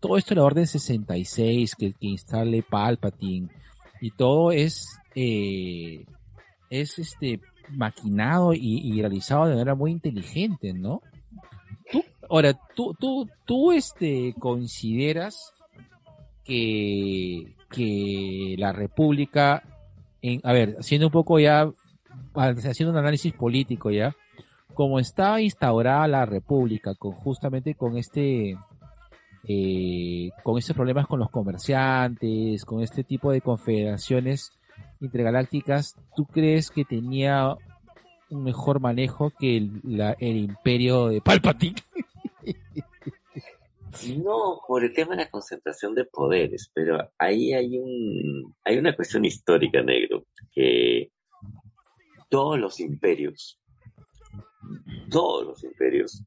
todo esto de la Orden 66 que, que instale Palpatine y todo es, eh, es este maquinado y, realizado de manera muy inteligente, ¿no? Tú, ahora, tú, tú, tú este, consideras que, que la República, a ver, haciendo un poco ya, haciendo un análisis político ya, como está instaurada la República, justamente con este, eh, con estos problemas con los comerciantes, con este tipo de confederaciones intergalácticas, ¿tú crees que tenía un mejor manejo que el, imperio de Palpatine? No, por el tema de la concentración de poderes, pero ahí hay un hay una cuestión histórica, negro, que todos los imperios, todos los imperios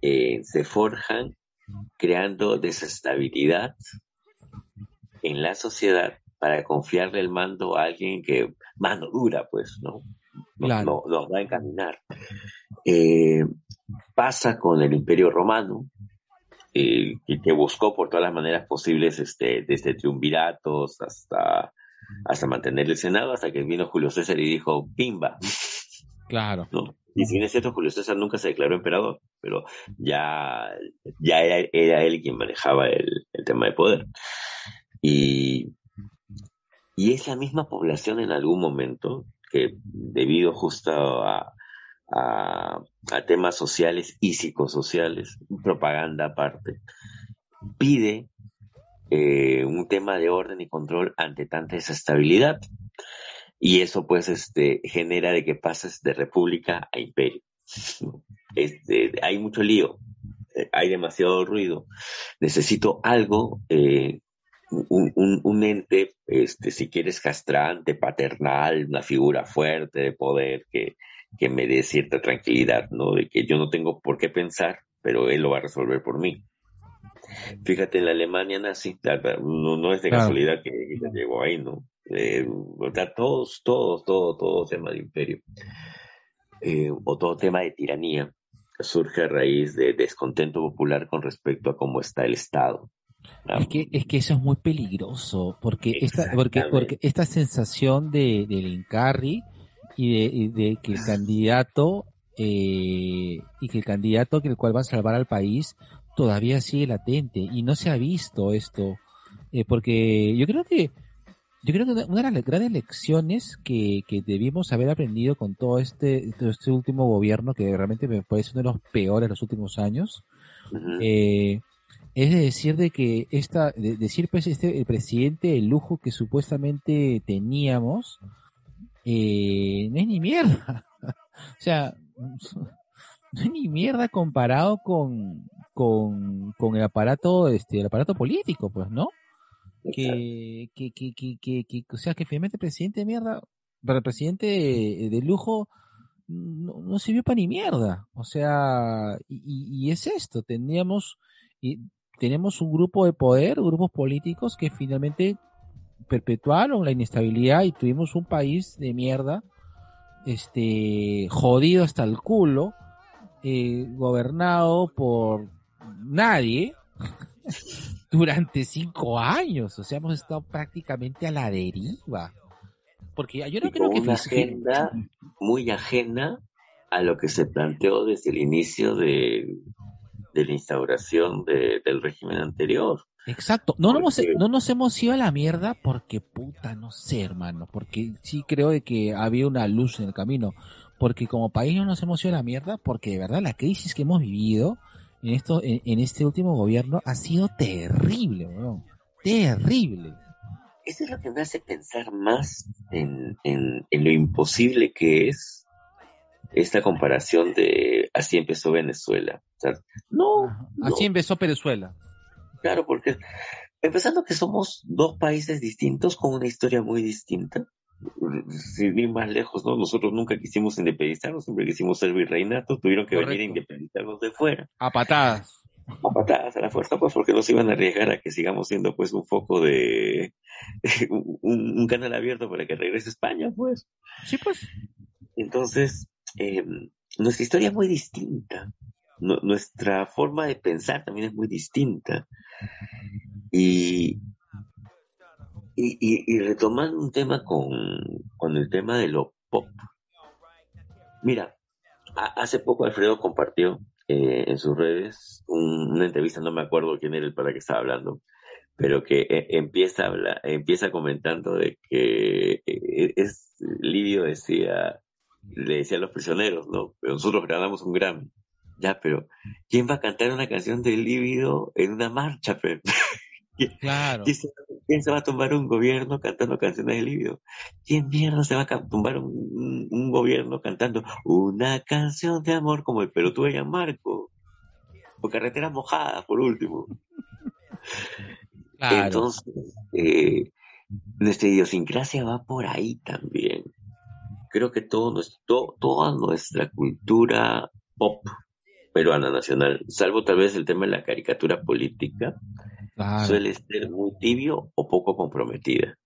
eh, se forjan creando desestabilidad en la sociedad para confiarle el mando a alguien que mano dura, pues, ¿no? Nos, Claro. no- nos va a encaminar. Eh, pasa con el Imperio Romano, eh, que, que buscó por todas las maneras posibles, este, desde triunviratos hasta, hasta mantener el Senado, hasta que vino Julio César y dijo, ¡pimba! Claro. ¿no? Y si bien es cierto, Julio César nunca se declaró emperador, pero ya, ya era, era él quien manejaba el, el tema de poder. Y, y es la misma población en algún momento que debido justo a, a, temas sociales y psicosociales, propaganda aparte, pide eh, un tema de orden y control ante tanta desestabilidad. Y eso pues este genera de que pases de república a imperio. Este, hay mucho lío, eh, hay demasiado ruido. Necesito algo, eh, un, un, un ente, este, si quieres, castrante, paternal, una figura fuerte de poder que, que me dé cierta tranquilidad, ¿no? De que yo no tengo por qué pensar, pero él lo va a resolver por mí. Fíjate, en la Alemania nazi, no, no es de Claro. casualidad que Hitler llegó ahí, ¿no? Eh, o sea, todos, todos, todo, todo tema de imperio, eh, o todo tema de tiranía, surge a raíz de descontento popular con respecto a cómo está el Estado. Es que, es que eso es muy peligroso, porque esta, porque, porque esta sensación de, del y de, y de que el candidato, eh, y que el candidato que el cual va a salvar al país todavía sigue latente y no se ha visto esto, eh, porque yo creo que, yo creo que una de las grandes lecciones que, que debimos haber aprendido con todo este, todo este último gobierno, que realmente me parece uno de los peores de los últimos años, eh, es de decir de que esta, de decir pues este el presidente el lujo que supuestamente teníamos eh, no es ni mierda, o sea no es ni mierda comparado con con, con el aparato este el aparato político pues no que que que que que, o sea que finalmente el presidente de mierda para el presidente de, de lujo no, no sirvió para ni mierda. O sea y, y- y es esto teníamos y tenemos un grupo de poder grupos políticos que finalmente perpetuaron la inestabilidad y tuvimos un país de mierda este jodido hasta el culo eh, gobernado por nadie durante cinco años. O sea, hemos estado prácticamente a la deriva. Porque yo no creo que una agenda muy ajena a lo que se planteó desde el inicio de, de la instauración de- del régimen anterior. Exacto. No, Porque- no nos hemos ido a la mierda porque puta, no sé, hermano. Porque sí creo de que había una luz en el camino. Porque como país no nos hemos ido a la mierda porque de verdad la crisis que hemos vivido en esto, en, en este último gobierno ha sido terrible, weón. Terrible. Eso es lo que me hace pensar más en, en, en lo imposible que es esta comparación de así empezó Venezuela. O sea, no, no, Así empezó Venezuela. claro, porque empezando que somos dos países distintos con una historia muy distinta. Sin ir más lejos, ¿no? Nosotros nunca quisimos independizarnos, siempre quisimos ser virreinatos, tuvieron que venir a independizarnos de fuera. A patadas. a patadas a la fuerza, pues porque nos iban a arriesgar a que sigamos siendo pues un foco de un, un canal abierto para que regrese España, pues. Sí, pues. Entonces, eh, nuestra historia es muy distinta. Nu- nuestra forma de pensar también es muy distinta. Y, y, y, y retomando un tema con, con el tema de lo pop. Mira, a- hace poco Alfredo compartió eh, en sus redes un- una entrevista, no me acuerdo quién era el para que estaba hablando, pero que eh, empieza a hablar, empieza comentando de que eh, es Livio decía, le decía a los prisioneros, ¿no? Nosotros ganamos un Grammy. Ya, pero ¿quién va a cantar una canción de líbido en una marcha? pe? Claro. ¿Quién se, quién se va a tumbar un gobierno cantando canciones de líbido? ¿Quién mierda se va a tumbar un, gobierno cantando una canción de amor como el pelotudo de Marco? O carretera mojada, por último. Claro. Entonces, eh, nuestra idiosincrasia va por ahí también. Creo que todo nuestro, toda nuestra cultura pop peruana nacional, salvo tal vez el tema de la caricatura política, claro. suele ser muy tibio o poco comprometida.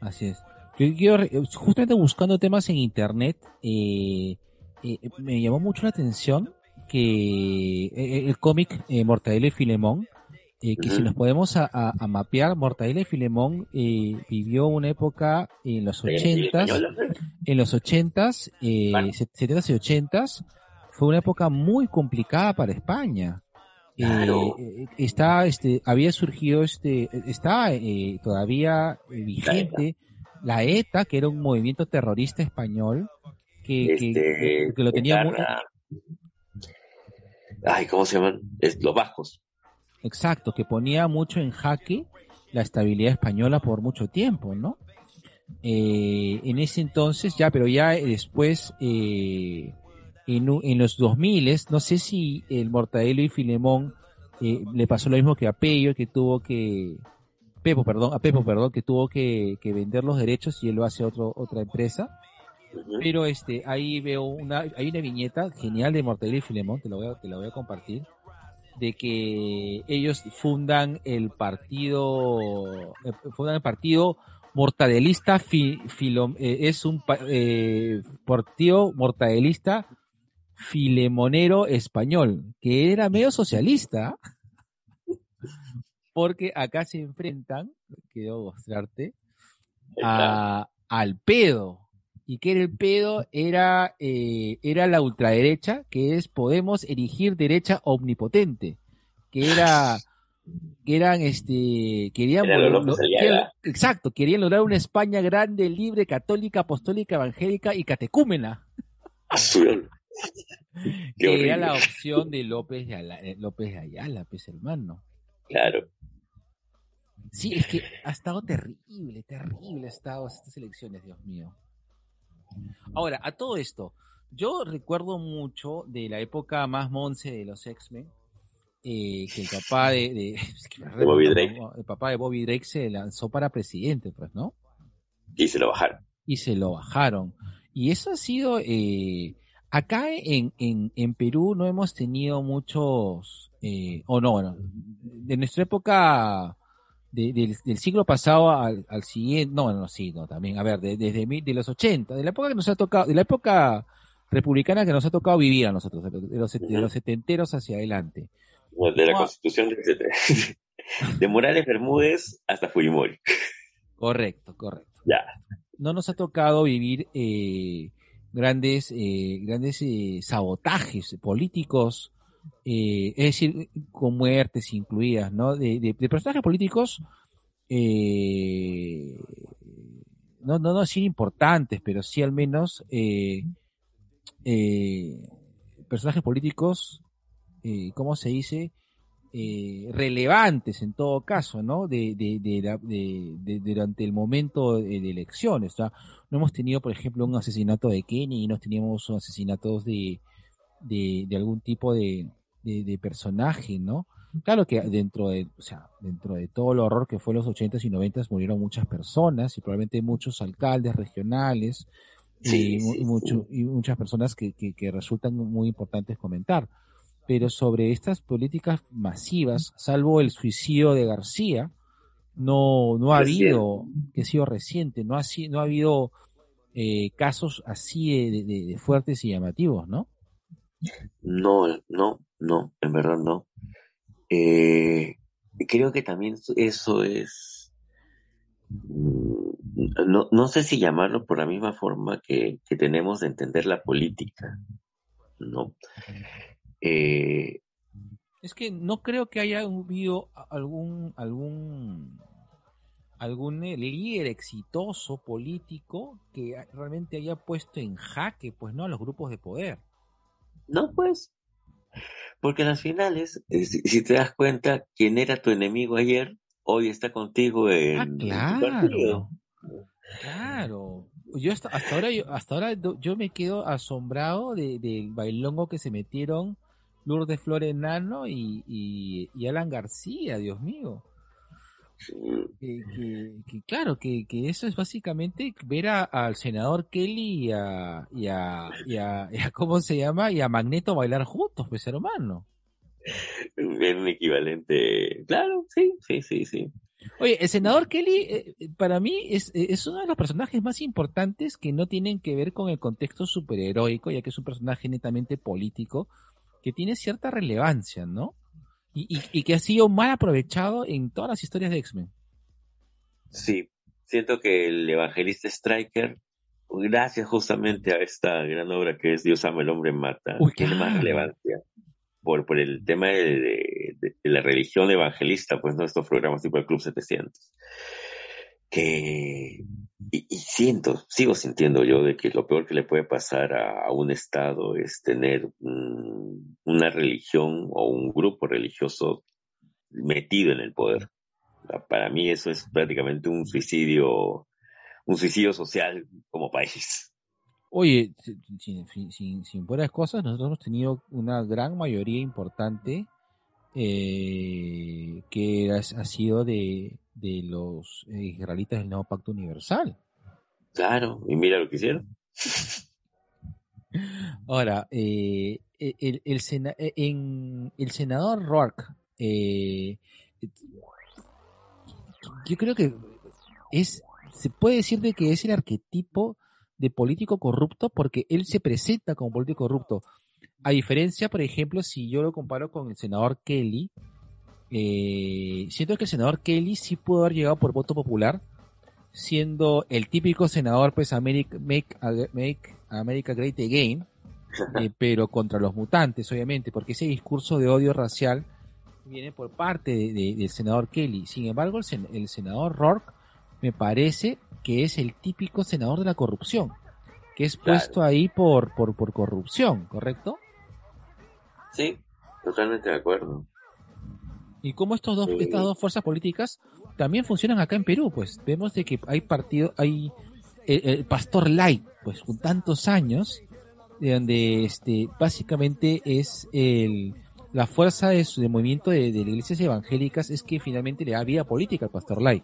Así es. Yo, yo, justamente buscando temas en internet, eh, eh, me llamó mucho la atención que eh, el cómic eh, Mortadelo y Filemón, eh, que si nos podemos a, a- a mapear, Mortadelo y Filemón eh, vivió una época en los ochentas, en los ochentas, eh, setentas y ochentas, fue una época muy complicada para España. Eh, Claro. eh, está, este, había surgido, este, está eh, todavía vigente la ETA, que era un movimiento terrorista español que, que- Este, que lo tenía muy. Ay, ¿cómo se llaman? Es, los vascos. exacto, que ponía mucho en jaque la estabilidad española por mucho tiempo, ¿no? Eh, en ese entonces, ya, pero ya después, eh, en, en los 2000, no sé si el Mortadelo y Filemón eh, le pasó lo mismo que a Pello, que tuvo que, Pepo, perdón, a Pepo, perdón, que tuvo que, que vender los derechos y él lo hace otro, otra empresa. Pero este, ahí veo una, hay una viñeta genial de Mortadelo y Filemón, te la voy a, te la voy a compartir, de que ellos fundan el partido, eh, fundan el partido mortadelista fi- Filom- eh, es un eh, partido mortadelista filemonero español, que era medio socialista, porque acá se enfrentan, quiero mostrarte, a, al pedo. ¿Y qué era el pedo? Era, eh, era la ultraderecha, que es Podemos erigir derecha omnipotente, que era, que eran, este, querían, Era lo lo- que- exacto, querían lograr una España grande, libre, católica, apostólica, evangélica y catecúmena, Que era la opción de López de Ayala, eh, López de Ayala, pues hermano. Claro. Sí, es que ha estado terrible, terrible ha estado estas elecciones, Dios mío. Ahora, a todo esto, yo recuerdo mucho de la época más monce de los X-Men, eh, que el papá de, Bobby Drake. el papá de Bobby Drake se lanzó para presidente, pues, ¿no? Y se lo bajaron. Y se lo bajaron. Y eso ha sido, eh, acá en, en, en Perú no hemos tenido muchos, eh, o no, bueno, de nuestra época de- del, del siglo pasado al, al siguiente, no, no, sí, no, también, a ver, de- desde mi- de los 80, de la época que nos ha tocado, de la época republicana que nos ha tocado vivir a nosotros, de los, de los setenteros hacia adelante. De la Ah. constitución de, de Morales Bermúdez hasta Fujimori. Correcto, correcto. Ya. no nos ha tocado vivir eh, grandes eh, grandes eh, sabotajes políticos eh, es decir con muertes incluidas no de, personajes políticos eh, no no no decir importantes pero sí al menos eh, eh, personajes políticos cómo se dice eh, relevantes en todo caso, ¿no? De, de, de, la- de- de- durante el momento de, elecciones. O sea, no hemos tenido, por ejemplo, un asesinato de Kenny, no teníamos asesinatos de, de, algún tipo de, personaje, ¿no? Claro que dentro de, o sea, dentro de todo el horror que fue los 80s y 90s murieron muchas personas y probablemente muchos alcaldes regionales Sí, y, sí, muchas personas que, que, que resultan muy importantes comentar. Pero sobre estas políticas masivas, salvo el suicidio de García, no, no ha Reciente. habido, que ha sido reciente, no ha, no ha habido eh, casos así de, de- de fuertes y llamativos, ¿no? No, no, no, en verdad no. Eh, creo que también eso es, mm, no, no sé si llamarlo por la misma forma que, que tenemos de entender la política, ¿no? Eh, Es que no creo que haya habido algún, algún, algún eh, líder exitoso político que realmente haya puesto en jaque, pues, ¿no? A los grupos de poder. no, pues, Porque en las finales, si, si te das cuenta, quien era tu enemigo ayer, hoy está contigo en, Ah, en tu partido. claro. Claro. Yo hasta, hasta ahora yo, hasta ahora yo me quedo asombrado de- del bailongo que se metieron Lourdes Flores Nano y, y, y Alan García, Dios mío. Que, que- que claro, que, que eso es básicamente ver a- al senador Kelly y a, y a, y a- y a- ¿cómo se llama? Y a Magneto bailar juntos, pues hermano. Es un equivalente. Claro, sí, sí, sí, sí. Oye, el senador Kelly, eh, para mí, es, es uno de los personajes más importantes que no tienen que ver con el contexto superheroico, ya que es un personaje netamente político, que tiene cierta relevancia, ¿no? Y, y, y que ha sido mal aprovechado en todas las historias de X-Men. Sí, siento que el evangelista Striker, gracias justamente a esta gran obra que es Dios ama, el hombre mata, Uy, tiene más relevancia por, por el tema de- de la religión evangelista, pues no estos programas tipo el Club 700. Que, y, siento, sigo sintiendo yo de que lo peor que le puede pasar a, a un Estado es tener una religión o un grupo religioso metido en el poder. Para mí eso es prácticamente un suicidio, un suicidio social como país. Oye, sin, sin, buenas cosas, nosotros hemos tenido una gran mayoría importante eh, que ha sido de, de los eh, israelitas del nuevo pacto universal. Claro, y mira lo que hicieron. Ahora, eh, el, el, sena- eh, en, el senador Rourke, eh, yo creo que es, se puede decir de que es el arquetipo de político corrupto porque él se presenta como político corrupto. A diferencia, por ejemplo, si yo lo comparo con el senador Kelly, eh, siento que el senador Kelly sí pudo haber llegado por voto popular, siendo el típico senador, pues, America, make, make America Great Again, eh, pero contra los mutantes, obviamente, porque ese discurso de odio racial viene por parte de- de- del senador Kelly. Sin embargo, el, sen- el senador Rourke me parece que es el típico senador de la corrupción, que es Claro. puesto ahí por, por, por corrupción, ¿correcto? Sí, totalmente de acuerdo. Y como estos dos, estas dos fuerzas políticas también funcionan acá en Perú, pues vemos de que hay partido, hay el, el Pastor Light, pues con tantos años, de donde este básicamente es el la fuerza de su de movimiento de, de iglesias evangélicas es que finalmente le da vida política al Pastor Light.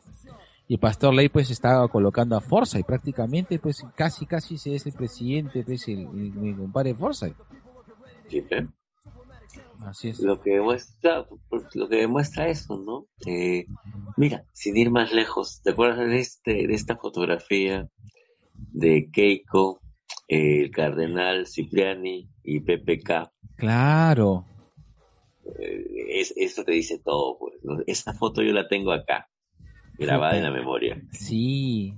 Y el Pastor Light pues estaba colocando a Forza y prácticamente pues casi casi se es el presidente, pues el, el- mi compadre Forza. Sí, ¿eh? Así es. Lo que demuestra, pues, lo que demuestra eso, ¿no? Eh, mira, sin ir más lejos, ¿te acuerdas de este, de esta fotografía de Keiko, eh, el cardenal Cipriani y PPK? Claro. Eh, es, eso te dice todo, pues. ¿no? Esta foto yo la tengo acá, grabada en la memoria. Sí.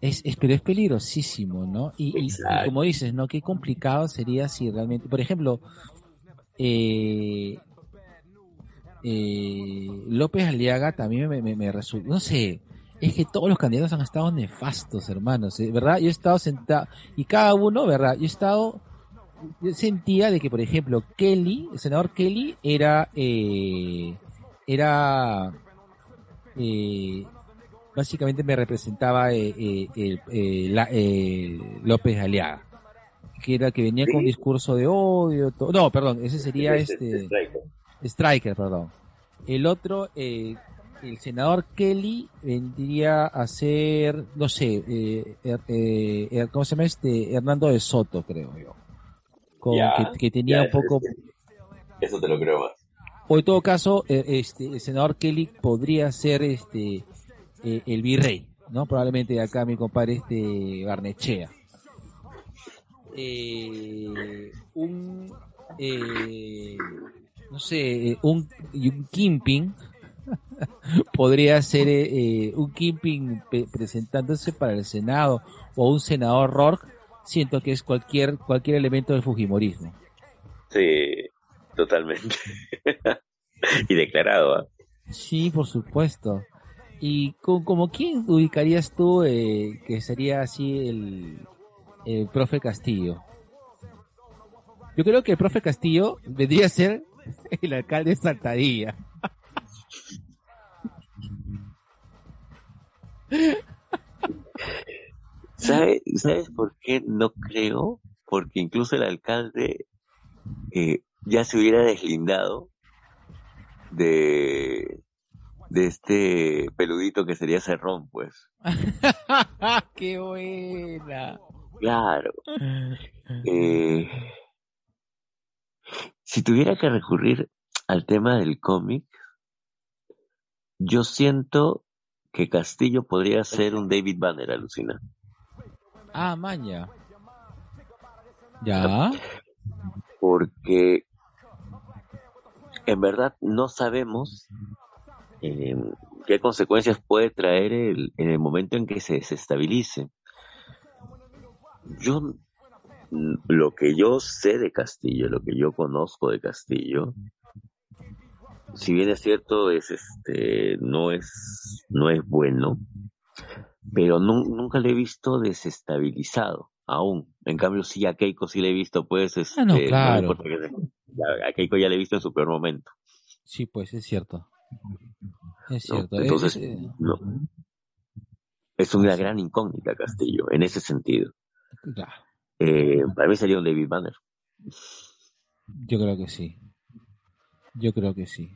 Es, es, pero es peligrosísimo, ¿no? Y, y- como dices, ¿no? Qué complicado sería si realmente, por ejemplo, eh, eh, López Aliaga también me, me, no sé, es que todos los candidatos han estado nefastos, hermanos, ¿eh? ¿verdad? Yo he estado sentado, y cada uno, ¿verdad? Yo he estado, yo sentía de que, por ejemplo, Kelly, el senador Kelly era, eh, era, eh, básicamente me representaba eh, eh, la- López Aliaga, que era que venía con un Sí. discurso de odio, to- no, perdón, ese sería Este- striker. Striker, perdón. El otro, eh, el senador Kelly vendría a ser, no sé, eh, er- eh, er- ¿cómo se llama este? Hernando de Soto, creo yo. Con- Ya, que, que tenía ya, un poco, Eso te lo creo más. o en todo caso, eh, este, el senador Kelly podría ser este el virrey, ¿no? Probablemente acá mi compadre este Barnechea. Eh, un eh, no sé, un, un Kimping podría ser eh, un Kimping presentándose para el Senado o un senador Rourke, siento que es cualquier cualquier elemento del Fujimorismo. Sí, totalmente. y declarado, ¿ah? Sí, por supuesto. ¿Y co- como quién ubicarías tú eh, que sería así el, el profe Castillo? Yo creo que el profe Castillo vendría a ser el alcalde de Saltadilla. ¿Sabe- ¿Sabes por qué no creo? Porque incluso el alcalde eh, ya se hubiera deslindado de, de este peludito que sería Cerrón, pues. ¡Qué buena! Claro. Eh, si tuviera que recurrir al tema del cómic, yo siento que Castillo podría ser un David Banner, alucina. Ah, maña. Ya. porque en verdad no sabemos eh, qué consecuencias puede traer el, en el momento en que se desestabilice. Yo, lo que yo sé de Castillo, lo que yo conozco de Castillo, si bien es cierto, es este, no es, no es bueno, pero nu- nunca le he visto desestabilizado, aún. En cambio, sí a Keiko sí le he visto, pues, este, Ah, no, claro. importa que a Keiko ya le he visto en su peor momento. Sí, pues es cierto. Es ¿no? cierto. Entonces, Es- eh, no. Es una gran incógnita Castillo, en ese sentido. Claro, Eh, para mí sería un David Banner. yo creo que sí. Yo creo que sí.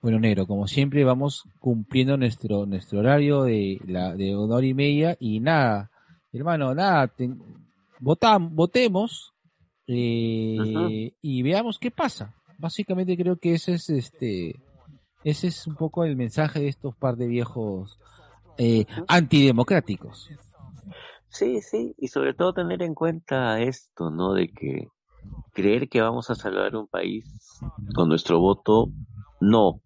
Bueno, Negro, como siempre vamos cumpliendo nuestro nuestro horario de la de una hora y media y nada, hermano, nada, te- votemos eh, y veamos qué pasa. Básicamente creo que ese es este ese es un poco el mensaje de estos par de viejos eh, antidemocráticos. Sí, sí, y sobre todo tener en cuenta esto, ¿no? De que creer que vamos a salvar un país con nuestro voto, no.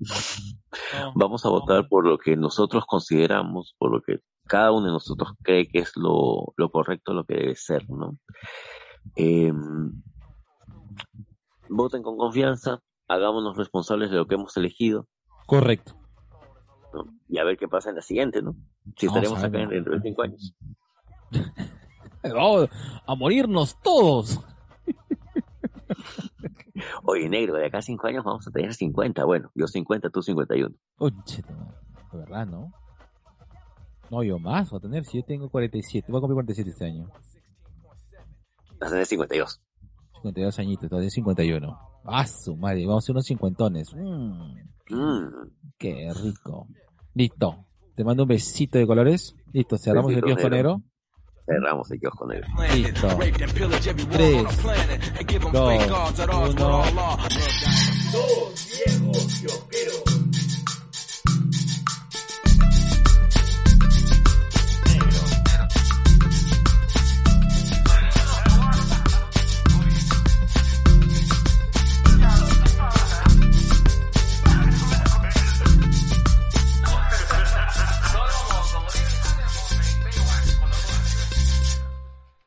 Vamos a votar por lo que nosotros consideramos, por lo que cada uno de nosotros cree que es lo, lo correcto, lo que debe ser, ¿no? Eh, voten con confianza, hagámonos responsables de lo que hemos elegido, Correcto. ¿no? Y a ver qué pasa en la siguiente, ¿no? Si Vamos estaremos acá dentro de cinco años. Vamos a morirnos todos. Oye, negro, de acá a cinco años vamos a tener 50. Bueno, yo 50, tú 51. Conche, tu madre. de verdad, ¿no? No, yo más, voy a tener, si yo tengo 47, voy a cumplir 47 este año. Vas a tener 52. 52 añitos, todavía 51. Ah, su madre, vamos a ser unos cincuentones. Mm, Mm, qué rico. Listo. Te mando un besito de colores. Listo, cerramos el Besito kiosco negro. Cerramos el kiosco negro. Listo. Tres, dos, uno. Dos viejos kiosqueros